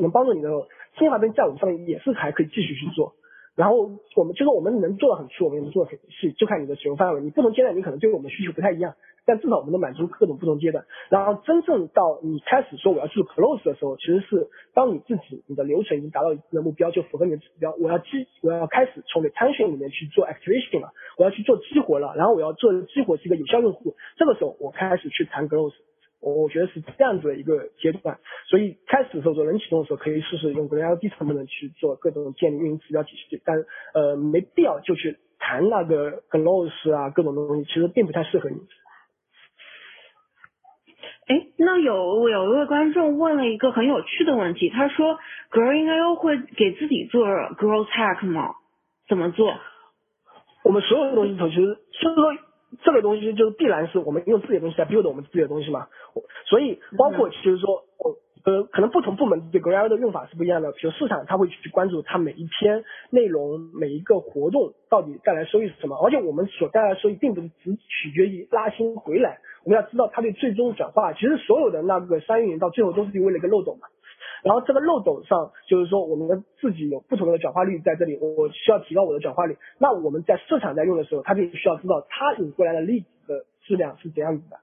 能帮助你的新华东西，在我们上面也是还可以继续去做。然后我们就是我们能做的很粗，我们也能做的很细，就看你的使用范围。你不同阶段你可能对我们需求不太一样，但至少我们能满足各种不同阶段。然后真正到你开始说我要做 close 的时候，其实是当你自己你的流程已经达到一定的目标，就符合你的指标，我要激我要开始从 retention 里面去做 activation 了，我要去做激活了，然后我要做激活是一个有效用户，这个时候我开始去谈 close。我我觉得是这样子的一个阶段，所以开始的时候做冷启动的时候，可以试试用更加低成本的去做各种建立运营指标体系，但呃没必要就去谈那个 close 啊各种东西，其实并不太适合你。哎，那有有一位观众问了一个很有趣的问题，他说，Growing IO 会给自己做 Growth Hack 吗？怎么做？我们所有的东西，其实就是说，这个东西就是必然是我们用自己的东西来 build 我们自己的东西嘛。所以包括其实说，呃，可能不同部门对 Growing IO 的用法是不一样的。比如市场，他会去关注它每一篇内容、每一个活动到底带来收益是什么。而且我们所带来的收益，并不是只取决于拉新回来。我们要知道它对最终转化，其实所有的那个商业运营到最后都是为了一个漏斗嘛。然后这个漏斗上，就是说我们自己有不同的转化率在这里，我需要提高我的转化率。那我们在市场在用的时候，他就需要知道他引过来的例子的质量是怎样子的。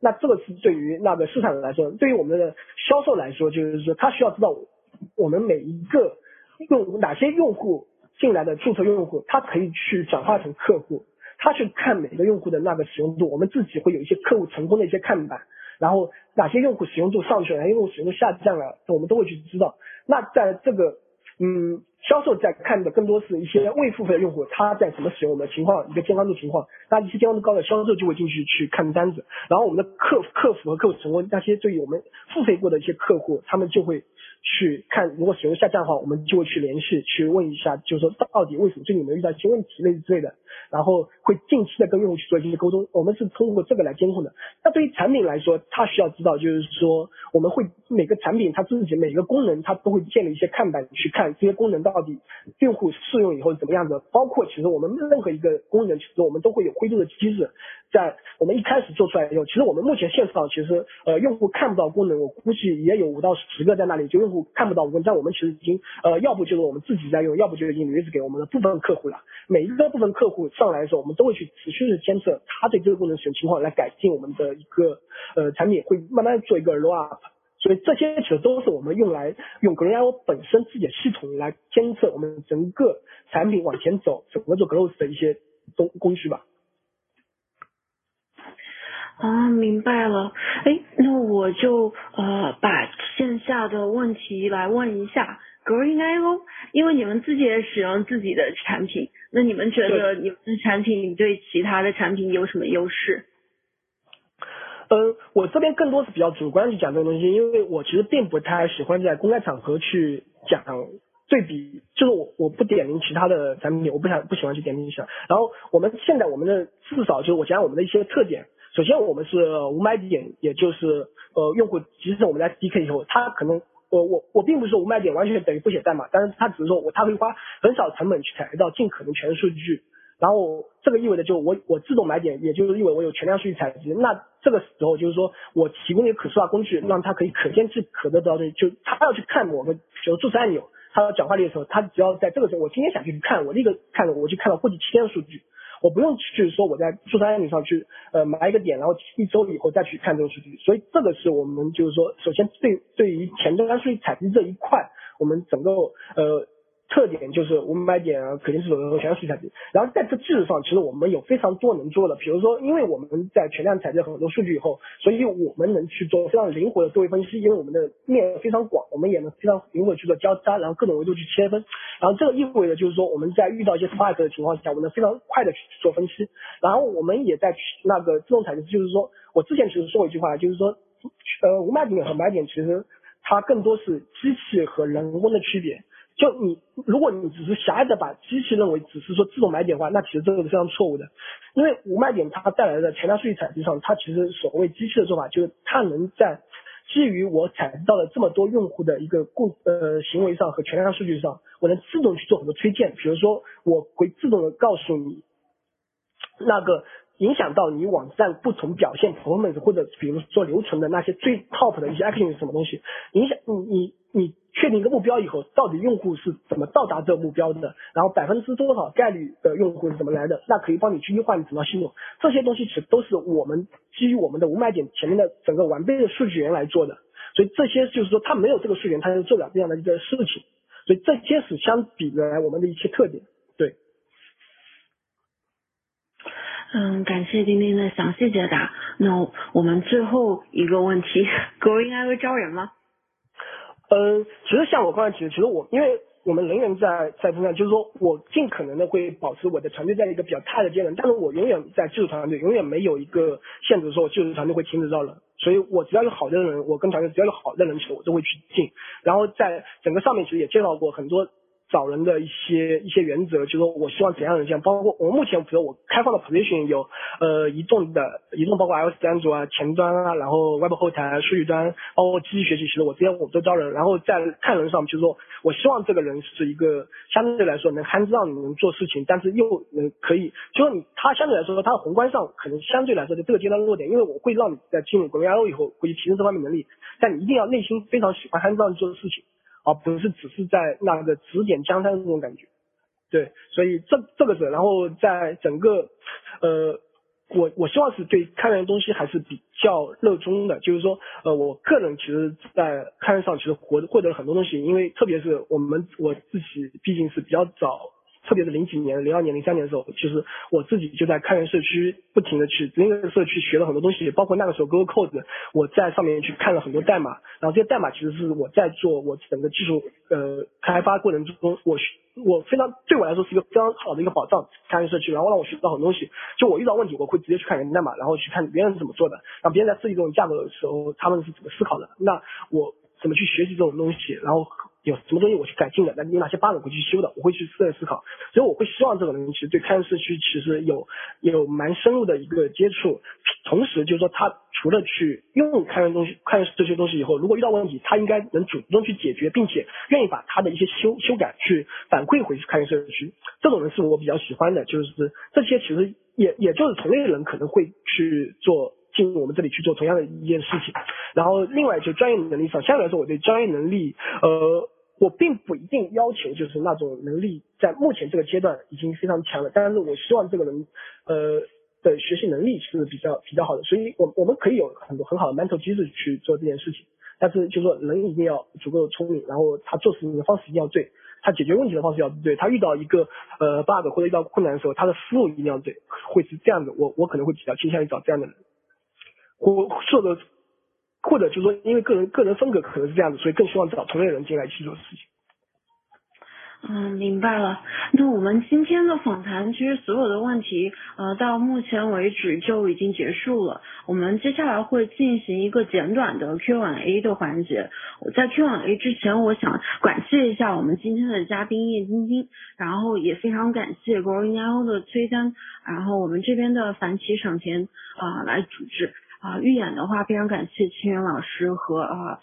那这个是对于那个市场来说，对于我们的销售来说，就是说他需要知道我们每一个用哪些用户进来的注册用户，他可以去转化成客户。他去看每个用户的那个使用度，我们自己会有一些客户成功的一些看板，然后哪些用户使用度上去了，哪些用户使用度下降了，我们都会去知道。那在这个，嗯，销售在看的更多是一些未付费的用户，他在怎么使用我们的情况，一个健康度情况。那一些健康度高的销售就会进去去看单子，然后我们的客客服和客户成功那些对于我们付费过的一些客户，他们就会。去看，如果使用下降的话，我们就会去联系，去问一下，就是说到底为什么最近有没有遇到一些问题类似之类的，然后会近期的跟用户去做一些沟通，我们是通过这个来监控的。那对于产品来说，它需要知道，就是说我们会每个产品它自己每个功能，它都会建立一些看板去看这些功能到底用户试用以后怎么样的。包括其实我们任何一个功能，其实我们都会有灰度的机制，在我们一开始做出来以后，其实我们目前线上其实呃用户看不到功能，我估计也有五到十个在那里，就用户。看不到我们，但我们其实已经呃，要不就是我们自己在用，要不就是已经屡次给我们的部分客户了。每一个部分客户上来的时候，我们都会去持续的监测他对这个功能使用情况，来改进我们的一个呃产品，会慢慢做一个 roll up。所以这些其实都是我们用来用 Green IO 本身自己的系统来监测我们整个产品往前走，整个做 growth 的一些工工具吧。啊，明白了。哎，那我就呃把线下的问题来问一下 Green IO，因为你们自己也使用自己的产品，那你们觉得你们的产品对其他的产品有什么优势？嗯，我这边更多是比较主观去讲这个东西，因为我其实并不太喜欢在公开场合去讲对比，就是我我不点名其他的产品，我不想不喜欢去点名一下。然后我们现在我们的至少就是我讲我们的一些特点。首先，我们是无买点，也就是呃，用户即使我们在 DK 以后，他可能我我我并不是说无买点完全等于不写代码，但是他只是说我他会花很少成本去采集到尽可能全数据，然后这个意味着就我我自动买点，也就是意味我有全量数据采集，那这个时候就是说我提供一个可视化工具，让他可以可见即可得到的，就他要去看某个就注册按钮，他要转化率的时候，他只要在这个时候，我今天想去看，我立刻看了，我就看到过去七天的数据。我不用去说我在数字按钮上去呃埋一个点，然后一周以后再去看这个数据，所以这个是我们就是说，首先对对于前端数据采集这一块，我们整个呃。特点就是无买点啊，可见这种全量数据采集。然后在这基础上，其实我们有非常多能做的。比如说，因为我们在全量采集很多数据以后，所以我们能去做非常灵活的多维分析。因为我们的面非常广，我们也能非常灵活去做交叉，然后各种维度去切分。然后这个意味着就是说，我们在遇到一些 spike 的情况下，我们能非常快的去做分析。然后我们也在那个自动采集，就是说我之前其实说过一句话，就是说，呃，无买点和买点其实它更多是机器和人工的区别。就你，如果你只是狭隘的把机器认为只是说自动买点的话，那其实这个是非常错误的。因为无卖点它带来的全量数据采集上，它其实所谓机器的做法，就是它能在基于我采集到了这么多用户的一个共呃行为上和全量数据上，我能自动去做很多推荐。比如说，我会自动的告诉你那个影响到你网站不同表现 performance 或者比如说流程的那些最 top 的一些 action 是什么东西，影响你你你。确定一个目标以后，到底用户是怎么到达这个目标的？然后百分之多少概率的用户是怎么来的？那可以帮你去优化你整套系统。这些东西其实都是我们基于我们的五买点前面的整个完备的数据源来做的。所以这些就是说，他没有这个数据源，他就做不了这样的一个事情。所以这些是相比原来我们的一些特点。对。嗯，感谢丁丁的详细解答。那我们最后一个问题，Growing I 会招人吗？嗯，其实像我刚才提的，其实我因为我们人员在在增长，就是说我尽可能的会保持我的团队在一个比较大的阶段，但是我永远在技术团队，永远没有一个限制说我技术团队会停止招人。所以我只要有好的人，我跟团队只要有好的人，其实我都会去进。然后在整个上面其实也介绍过很多。找人的一些一些原则，就是说我希望怎样的人，像包括我目前比如我开放的 position 有呃移动的移动，包括 iOS 安卓啊前端啊，然后 Web 后台数据端，包括机器学习，其实我这些我都招人。然后在看人上，就是说我希望这个人是一个相对来说能 hands on 能做事情，但是又能可以，就说你他相对来说他的宏观上可能相对来说在这个阶段弱点，因为我会让你在进入 g r o 以后会提升这方面能力，但你一定要内心非常喜欢 hands on 做的事情。而不是只是在那个指点江山的这种感觉，对，所以这这个是，然后在整个，呃，我我希望是对开源东西还是比较热衷的，就是说，呃，我个人其实，在开源上其实获获得了很多东西，因为特别是我们我自己毕竟是比较早。特别是零几年、零二年、零三年的时候，其实我自己就在开源社区不停的去那个社区学了很多东西，包括那个时候 Google Code，我在上面去看了很多代码，然后这些代码其实是我在做我整个技术呃开发过程中，我我非常对我来说是一个非常好的一个保障，开源社区，然后让我学到很多东西。就我遇到问题，我会直接去看源代码，然后去看别人是怎么做的，然后别人在设计这种架构的时候，他们是怎么思考的，那我怎么去学习这种东西，然后。有什么东西我去改进的？那有哪些 bug 我会去修的？我会去自思考，所以我会希望这个人其实对开源社区其实有有蛮深入的一个接触，同时就是说他除了去用开源东西、开源这些东西以后，如果遇到问题，他应该能主动去解决，并且愿意把他的一些修修改去反馈回去开源社区。这种人是我比较喜欢的，就是这些其实也也就是同类人可能会去做。进入我们这里去做同样的一件事情，然后另外就专业能力上，相对来说我对专业能力，呃，我并不一定要求就是那种能力在目前这个阶段已经非常强了，但是我希望这个人，呃的学习能力是比较比较好的，所以我我们可以有很多很好的 mental 机制去做这件事情，但是就是说人一定要足够聪明，然后他做事情的方式一定要对，他解决问题的方式要对，他遇到一个呃 bug 或者遇到困难的时候，他的思路一定要对，会是这样的，我我可能会比较倾向于找这样的人。或或者或者就是说，因为个人个人风格可能是这样子，所以更希望找同类人进来去做事情。嗯，明白了。那我们今天的访谈，其实所有的问题，呃，到目前为止就已经结束了。我们接下来会进行一个简短的 Q&A 的环节。我在 Q&A 之前，我想感谢一下我们今天的嘉宾叶晶晶，然后也非常感谢 Growing IO 的崔丹，然后我们这边的樊奇省田啊来组织。啊，预演的话非常感谢清源老师和啊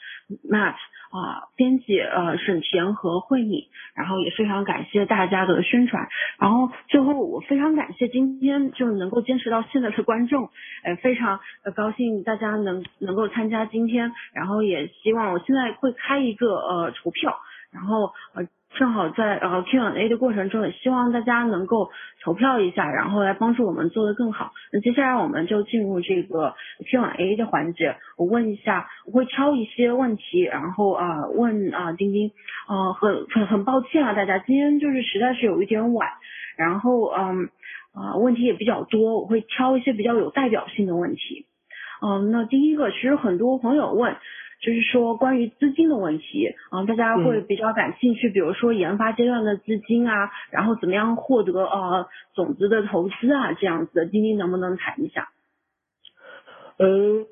Matt 啊编辑呃沈田和慧敏，然后也非常感谢大家的宣传，然后最后我非常感谢今天就能够坚持到现在的观众，呃非常呃高兴大家能能够参加今天，然后也希望我现在会开一个呃投票，然后呃。正好在呃 Q&A 的过程中，也希望大家能够投票一下，然后来帮助我们做得更好。那接下来我们就进入这个 Q&A 的环节，我问一下，我会挑一些问题，然后啊问啊丁丁，呃很很很抱歉啊大家，今天就是实在是有一点晚，然后嗯啊问题也比较多，我会挑一些比较有代表性的问题。嗯，那第一个其实很多朋友问。就是说，关于资金的问题，啊，大家会比较感兴趣，比如说研发阶段的资金啊，然后怎么样获得呃种子的投资啊，这样子的，丁丁能不能谈一下？嗯，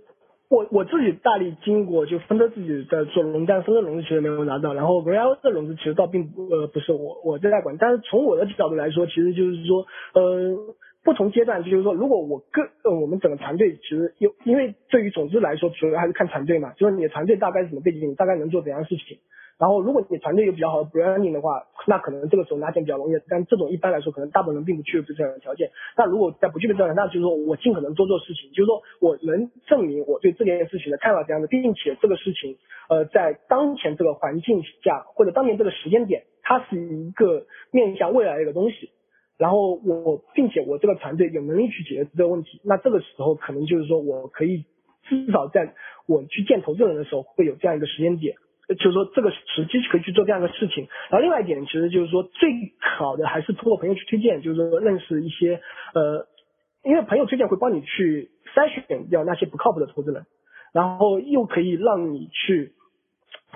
我我自己大力经过，就分得自己在做融资，但分的融资其实没有拿到，然后 Real 的融资其实倒并不呃不是我我在管，但是从我的角度来说，其实就是说，呃。不同阶段，就是说，如果我个呃，我们整个团队其实有，因为对于总之来说，主要还是看团队嘛，就是你的团队大概是什么背景，你大概能做怎样的事情。然后，如果你团队有比较好的 branding 的话，那可能这个时候拿钱比较容易。但这种一般来说，可能大部分人并不具备这样的条件。那如果在不具备这样的，那就是说我尽可能多做事情，就是说我能证明我对这件事情的看法这样的，并且这个事情，呃，在当前这个环境下或者当年这个时间点，它是一个面向未来的一个东西。然后我，并且我这个团队有能力去解决这个问题，那这个时候可能就是说我可以至少在我去见投资人的时候会有这样一个时间点，就是说这个时机可以去做这样的事情。然后另外一点，其实就是说最好的还是通过朋友去推荐，就是说认识一些呃，因为朋友推荐会帮你去筛选掉那些不靠谱的投资人，然后又可以让你去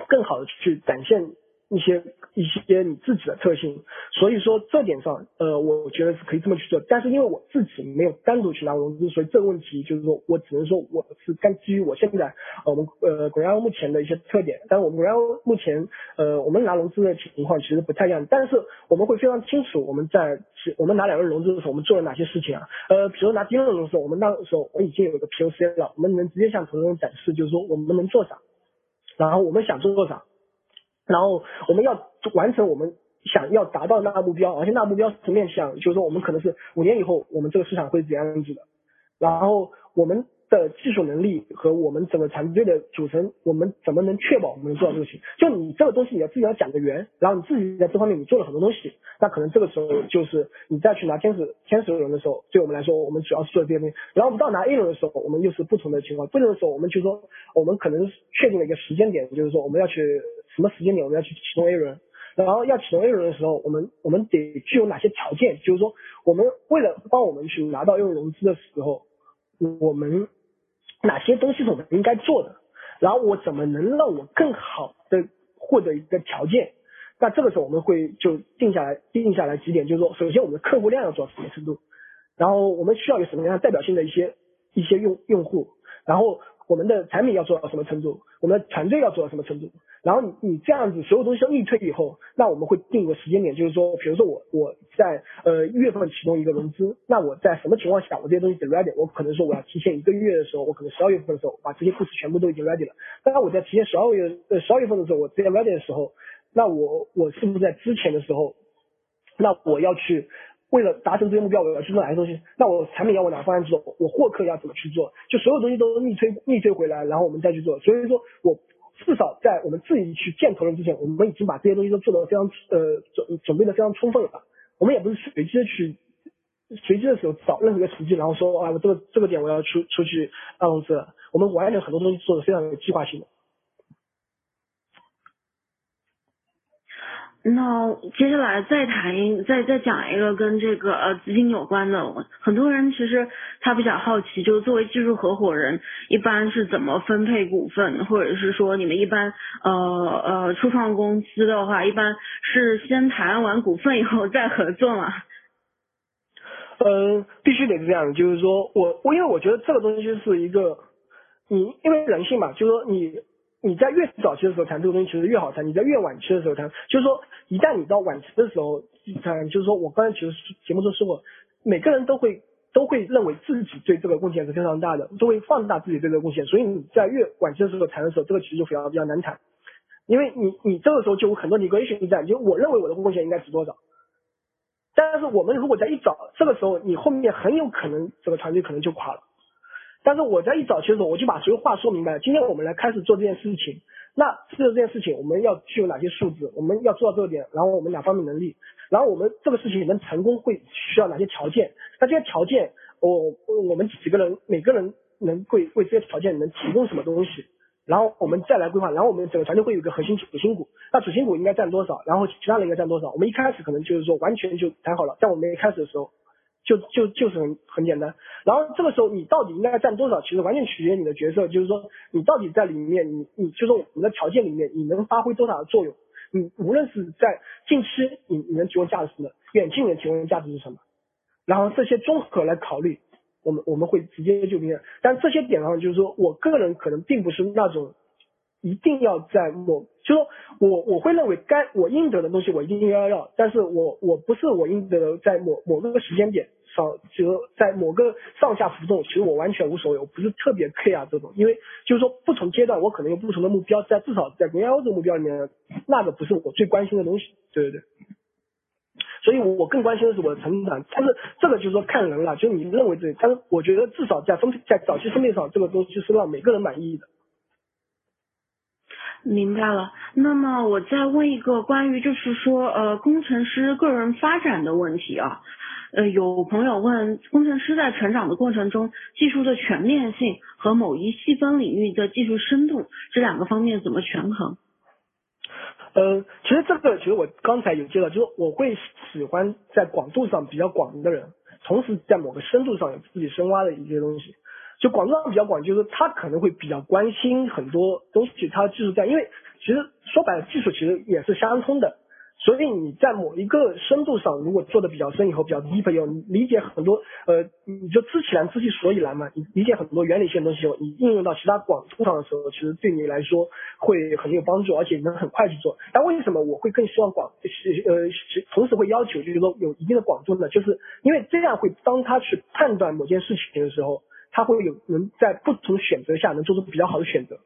更好的去展现一些一些你自己的特性，所以说这点上，呃，我觉得是可以这么去做。但是因为我自己没有单独去拿融资，所以这个问题就是说我只能说我是干基于我现在我们呃 g r a 目前的一些特点。但是我们 g r a 目前呃我们拿融资的情况其实不太一样，但是我们会非常清楚我们在我们拿两轮融资的时候我们做了哪些事情啊？呃，比如拿第一轮融资，我们那时候我已经有一个 POC 了，我们能直接向投资人展示，就是说我们能做啥，然后我们想做做啥。然后我们要完成我们想要达到那个目标，而且那个目标是面向，就是说我们可能是五年以后我们这个市场会怎样子的。然后我们的技术能力和我们整个团队的组成，我们怎么能确保我们能做到这个事情？就你这个东西你要自己要讲的圆，然后你自己在这方面你做了很多东西，那可能这个时候就是你再去拿天使天使轮的时候，对我们来说我们主要是做这些。然后我们到拿 A 轮的时候，我们又是不同的情况。A 轮的时候，我们就说我们可能确定了一个时间点，就是说我们要去。什么时间点我们要去启动 A 轮？然后要启动 A 轮的时候，我们我们得具有哪些条件？就是说，我们为了帮我们去拿到 A 轮融资的时候，我们哪些东西是我们应该做的？然后我怎么能让我更好的获得一个条件？那这个时候我们会就定下来定下来几点，就是说，首先我们的客户量要做到什么程度？然后我们需要有什么样代表性的一些一些用用户？然后我们的产品要做到什么程度？我们团队要做到什么程度？然后你你这样子所有东西都逆推以后，那我们会定个时间点，就是说，比如说我我在呃一月份启动一个融资，那我在什么情况下我这些东西得 ready？我可能说我要提前一个月的时候，我可能十二月份的时候把这些故事全部都已经 ready 了。当然我在提前十二月呃十二月份的时候我这些 ready 的时候，那我我是不是在之前的时候，那我要去为了达成这些目标，我要去做哪些东西？那我产品要往哪方向去做？我获客要怎么去做？就所有东西都逆推逆推回来，然后我们再去做。所以说我。至少在我们自己去见投人之前，我们已经把这些东西都做得非常呃准准备的非常充分了。我们也不是随机的去随机的时候找任何一个时机，然后说啊我这个这个点我要出出去办公室。我们完全很多东西做的非常有计划性的。那接下来再谈再再讲一个跟这个呃资金有关的，很多人其实他比较好奇，就是作为技术合伙人，一般是怎么分配股份，或者是说你们一般呃呃初创公司的话，一般是先谈完股份以后再合作吗？嗯，必须得是这样，就是说我我因为我觉得这个东西是一个，你因为人性嘛，就是说你。你在越早期的时候谈这个东西其实越好谈，你在越晚期的时候谈，就是说一旦你到晚期的时候谈，就是说我刚才其实节目中说过，每个人都会都会认为自己对这个贡献是非常大的，都会放大自己对这个贡献，所以你在越晚期的时候谈的时候，这个其实就比较比较难谈，因为你你这个时候就有很多 negotiation 在，就我认为我的贡献应该值多少，但是我们如果在一早这个时候，你后面很有可能这个团队可能就垮了。但是我在一早期的时候，我就把所有话说明白了。今天我们来开始做这件事情，那做这件事情我们要具有哪些素质？我们要做到这个点，然后我们哪方面能力？然后我们这个事情能成功会需要哪些条件？那这些条件，我我们几个人每个人能会为这些条件能提供什么东西？然后我们再来规划。然后我们整个团队会有一个核心主心骨，那主心骨应该占多少？然后其他人应该占多少？我们一开始可能就是说完全就谈好了，在我们一开始的时候。就就就是很很简单，然后这个时候你到底应该占多少，其实完全取决于你的角色，就是说你到底在里面，你你就是我们的条件里面，你能发挥多少的作用？你无论是在近期你你能提供价值的，远近能提供价值是什么？然后这些综合来考虑，我们我们会直接就明。但这些点上就是说我个人可能并不是那种一定要在某，就是说我我会认为该我应得的东西我一定要要，但是我我不是我应得在某某个时间点。上就在某个上下浮动，其实我完全无所谓，我不是特别 care 这种，因为就是说不同阶段我可能有不同的目标，在至少在国家这个目标里面，那个不是我最关心的东西，对对对，所以我我更关心的是我的成长，但是这个就是说看人了，就是你认为这，但是我觉得至少在分在早期分配上，这个东西是让每个人满意的。明白了，那么我再问一个关于就是说呃工程师个人发展的问题啊。呃，有朋友问，工程师在成长的过程中，技术的全面性和某一细分领域的技术深度这两个方面怎么权衡？呃，其实这个其实我刚才有介绍，就是我会喜欢在广度上比较广的人，同时在某个深度上有自己深挖的一些东西。就广度上比较广，就是他可能会比较关心很多东西，他技术在，因为其实说白了，技术其实也是相通的。所以你在某一个深度上，如果做的比较深以后，比较 deep 以后，你理解很多，呃，你就知其然知其所以然嘛。你理解很多原理性的东西，你应用到其他广度上的时候，其实对你来说会很有帮助，而且能很快去做。但为什么我会更希望广，呃，同时会要求就是说有一定的广度呢？就是因为这样会当他去判断某件事情的时候，他会有能在不同选择下能做出比较好的选择。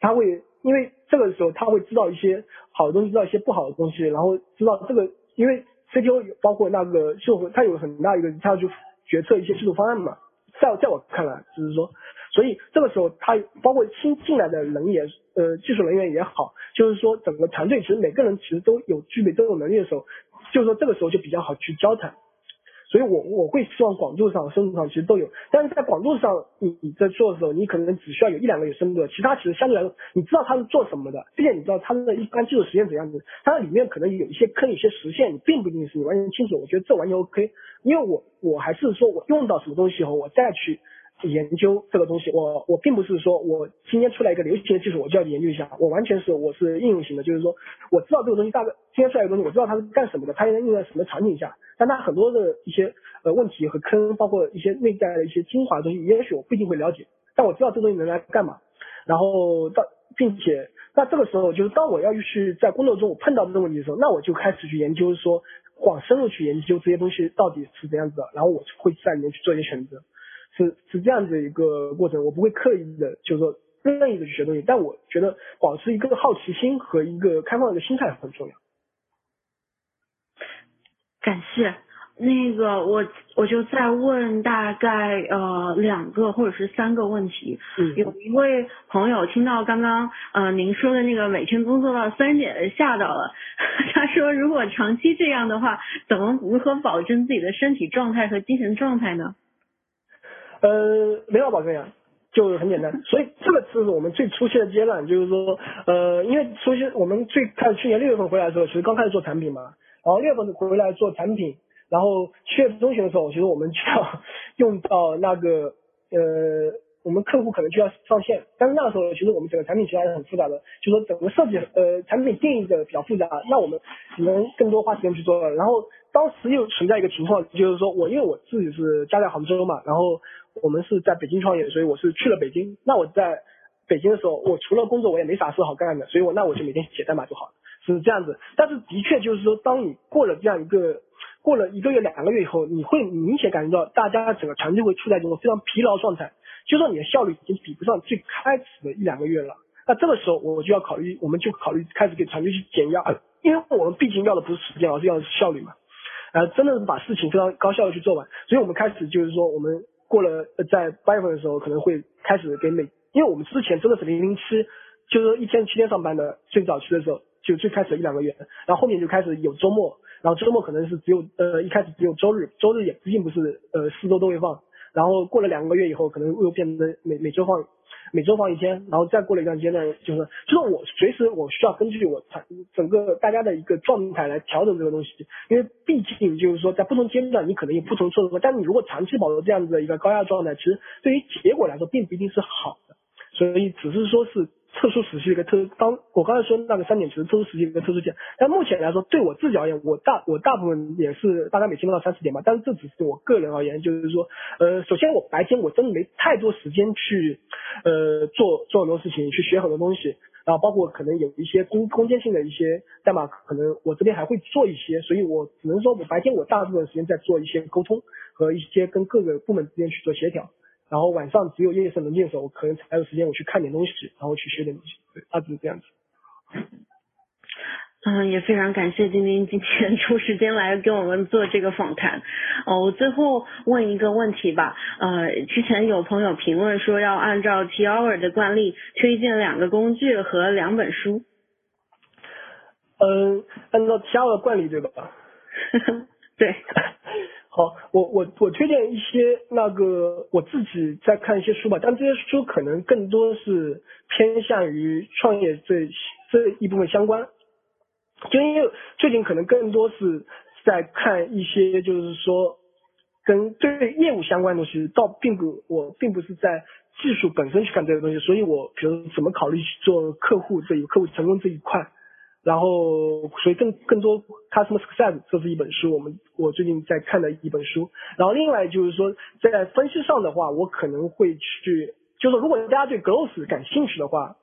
他会因为这个时候他会知道一些好的东西，知道一些不好的东西，然后知道这个，因为 CTO 包括那个秀和他有很大一个，他要去决策一些技术方案嘛。在在我看来，就是说，所以这个时候他包括新进来的人也，呃，技术人员也好，就是说整个团队其实每个人其实都有具备这种能力的时候，就是说这个时候就比较好去交谈。所以，我我会希望广度上、深度上其实都有，但是在广度上，你你在做的时候，你可能只需要有一两个有深度的，其他其实相对来说，你知道他是做什么的，并且你知道他的一般技术实现怎样子，它里面可能有一些坑、一些实现，你并不一定是你完全清楚。我觉得这完全 OK，因为我我还是说我用到什么东西以后，我再去。研究这个东西，我我并不是说我今天出来一个流行的技术，我就要研究一下，我完全是我是应用型的，就是说我知道这个东西大概今天出来一个东西，我知道它是干什么的，它应该用在什么场景下，但它很多的一些呃问题和坑，包括一些内在的一些精华的东西，也许我不一定会了解，但我知道这东西能来干嘛，然后到并且那这个时候就是当我要去在工作中我碰到这个问题的时候，那我就开始去研究说往深入去研究这些东西到底是怎样子的，然后我会在里面去做一些选择。是是这样子一个过程，我不会刻意的，就是说任意的去学东西，但我觉得保持一个好奇心和一个开放的心态很重要。感谢，那个我我就再问大概呃两个或者是三个问题。嗯。有一位朋友听到刚刚呃您说的那个每天工作到三点吓到了，*laughs* 他说如果长期这样的话，怎么如何保证自己的身体状态和精神状态呢？呃，没法保证呀，就很简单。所以这个是我们最初期的阶段，就是说，呃，因为初期我们最开始去年六月份回来的时候，其实刚开始做产品嘛，然后六月份回来做产品，然后七月中旬的时候，其实我们就要 *laughs* 用到那个，呃，我们客户可能就要上线，但是那个时候其实我们整个产品其实还是很复杂的，就说整个设计，呃，产品定义的比较复杂，那我们只能更多花时间去做了。然后当时又存在一个情况，就是说我因为我自己是家在杭州嘛，然后。我们是在北京创业，所以我是去了北京。那我在北京的时候，我除了工作，我也没啥事好干的，所以我那我就每天写代码就好了，是这样子。但是的确就是说，当你过了这样一个过了一个月、两个月以后，你会明显感觉到大家整个团队会处在一种非常疲劳状态，就说你的效率已经比不上最开始的一两个月了。那这个时候我就要考虑，我们就考虑开始给团队去减压，因为我们毕竟要的不是时间，而是要的是效率嘛。呃，真的是把事情非常高效的去做完，所以我们开始就是说我们。过了在八月份的时候，可能会开始给每，因为我们之前真的是零零七，就是一天七天上班的，最早期的时候就最开始一两个月，然后后面就开始有周末，然后周末可能是只有呃一开始只有周日，周日也并不是呃四周都会放，然后过了两个月以后，可能又变成每每周放。每周放一天，然后再过了一段阶段，就是就是我随时我需要根据我整整个大家的一个状态来调整这个东西，因为毕竟就是说在不同阶段你可能有不同措施，但你如果长期保持这样子的一个高压状态，其实对于结果来说并不一定是好的，所以只是说是。特殊时期的一个特，当我刚才说那个三点其实特殊时期的一个特殊点，但目前来说对我自己而言，我大我大部分也是大概每天都到三四点吧，但是这只是我个人而言，就是说，呃，首先我白天我真的没太多时间去，呃，做做很多事情，去学很多东西，然后包括可能有一些空空间性的一些代码，可能我这边还会做一些，所以我只能说我白天我大部分时间在做一些沟通和一些跟各个部门之间去做协调。然后晚上只有夜色能见的时候，我可能才有时间我去看点东西，然后去学点东西，对，大致是这样子。嗯，也非常感谢丁丁今天 *laughs* 抽时间来给我们做这个访谈。哦，我最后问一个问题吧。呃，之前有朋友评论说要按照 T Hour 的惯例推荐两个工具和两本书。嗯，按照 T Hour 的惯例对吧？*laughs* 对。*laughs* 好，我我我推荐一些那个我自己在看一些书吧，但这些书可能更多是偏向于创业这这一部分相关，就因为最近可能更多是在看一些就是说跟对业务相关的东西，倒并不我并不是在技术本身去看这个东西，所以我比如怎么考虑去做客户这一客户成功这一块。然后，所以更更多 customer success 这是一本书，我们我最近在看的一本书。然后另外就是说，在分析上的话，我可能会去，就是如果大家对 growth 感兴趣的话，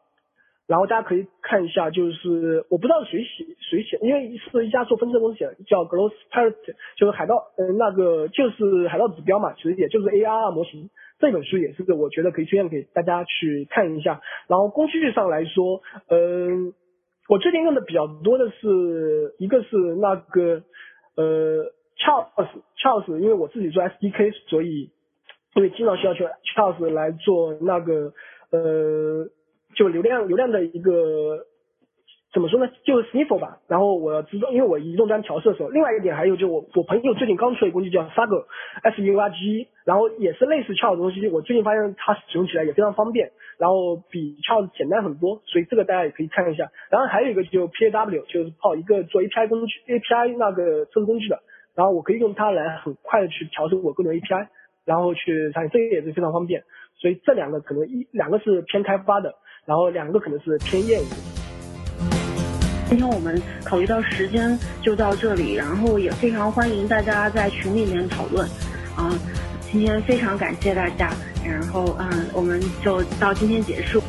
然后大家可以看一下，就是我不知道谁写谁写，因为是一家做分析公司写的，叫 growth parity，就是海盗，呃，那个就是海盗指标嘛，其实也就是 ARR 模型。这本书也是我觉得可以推荐给大家去看一下。然后工具上来说，嗯。我最近用的比较多的是一个是那个呃 Charles Charles，因为我自己做 SDK，所以因为经常需要去 Charles 来做那个呃就流量流量的一个。怎么说呢？就是 Sniffle 吧。然后我知道，因为我移动端调试的时候，另外一点还有就我我朋友最近刚出了一个工具叫 Sug S U R G，然后也是类似 Charles 的东西。我最近发现它使用起来也非常方便，然后比 Charles 简单很多，所以这个大家也可以看一下。然后还有一个就 P A W，就是泡一个做 A P I 工具 A P I 那个测试工具的，然后我可以用它来很快的去调试我各种 A P I，然后去产这个也是非常方便。所以这两个可能一两个是偏开发的，然后两个可能是偏业务。今天我们考虑到时间就到这里，然后也非常欢迎大家在群里面讨论。啊，今天非常感谢大家，然后嗯，我们就到今天结束。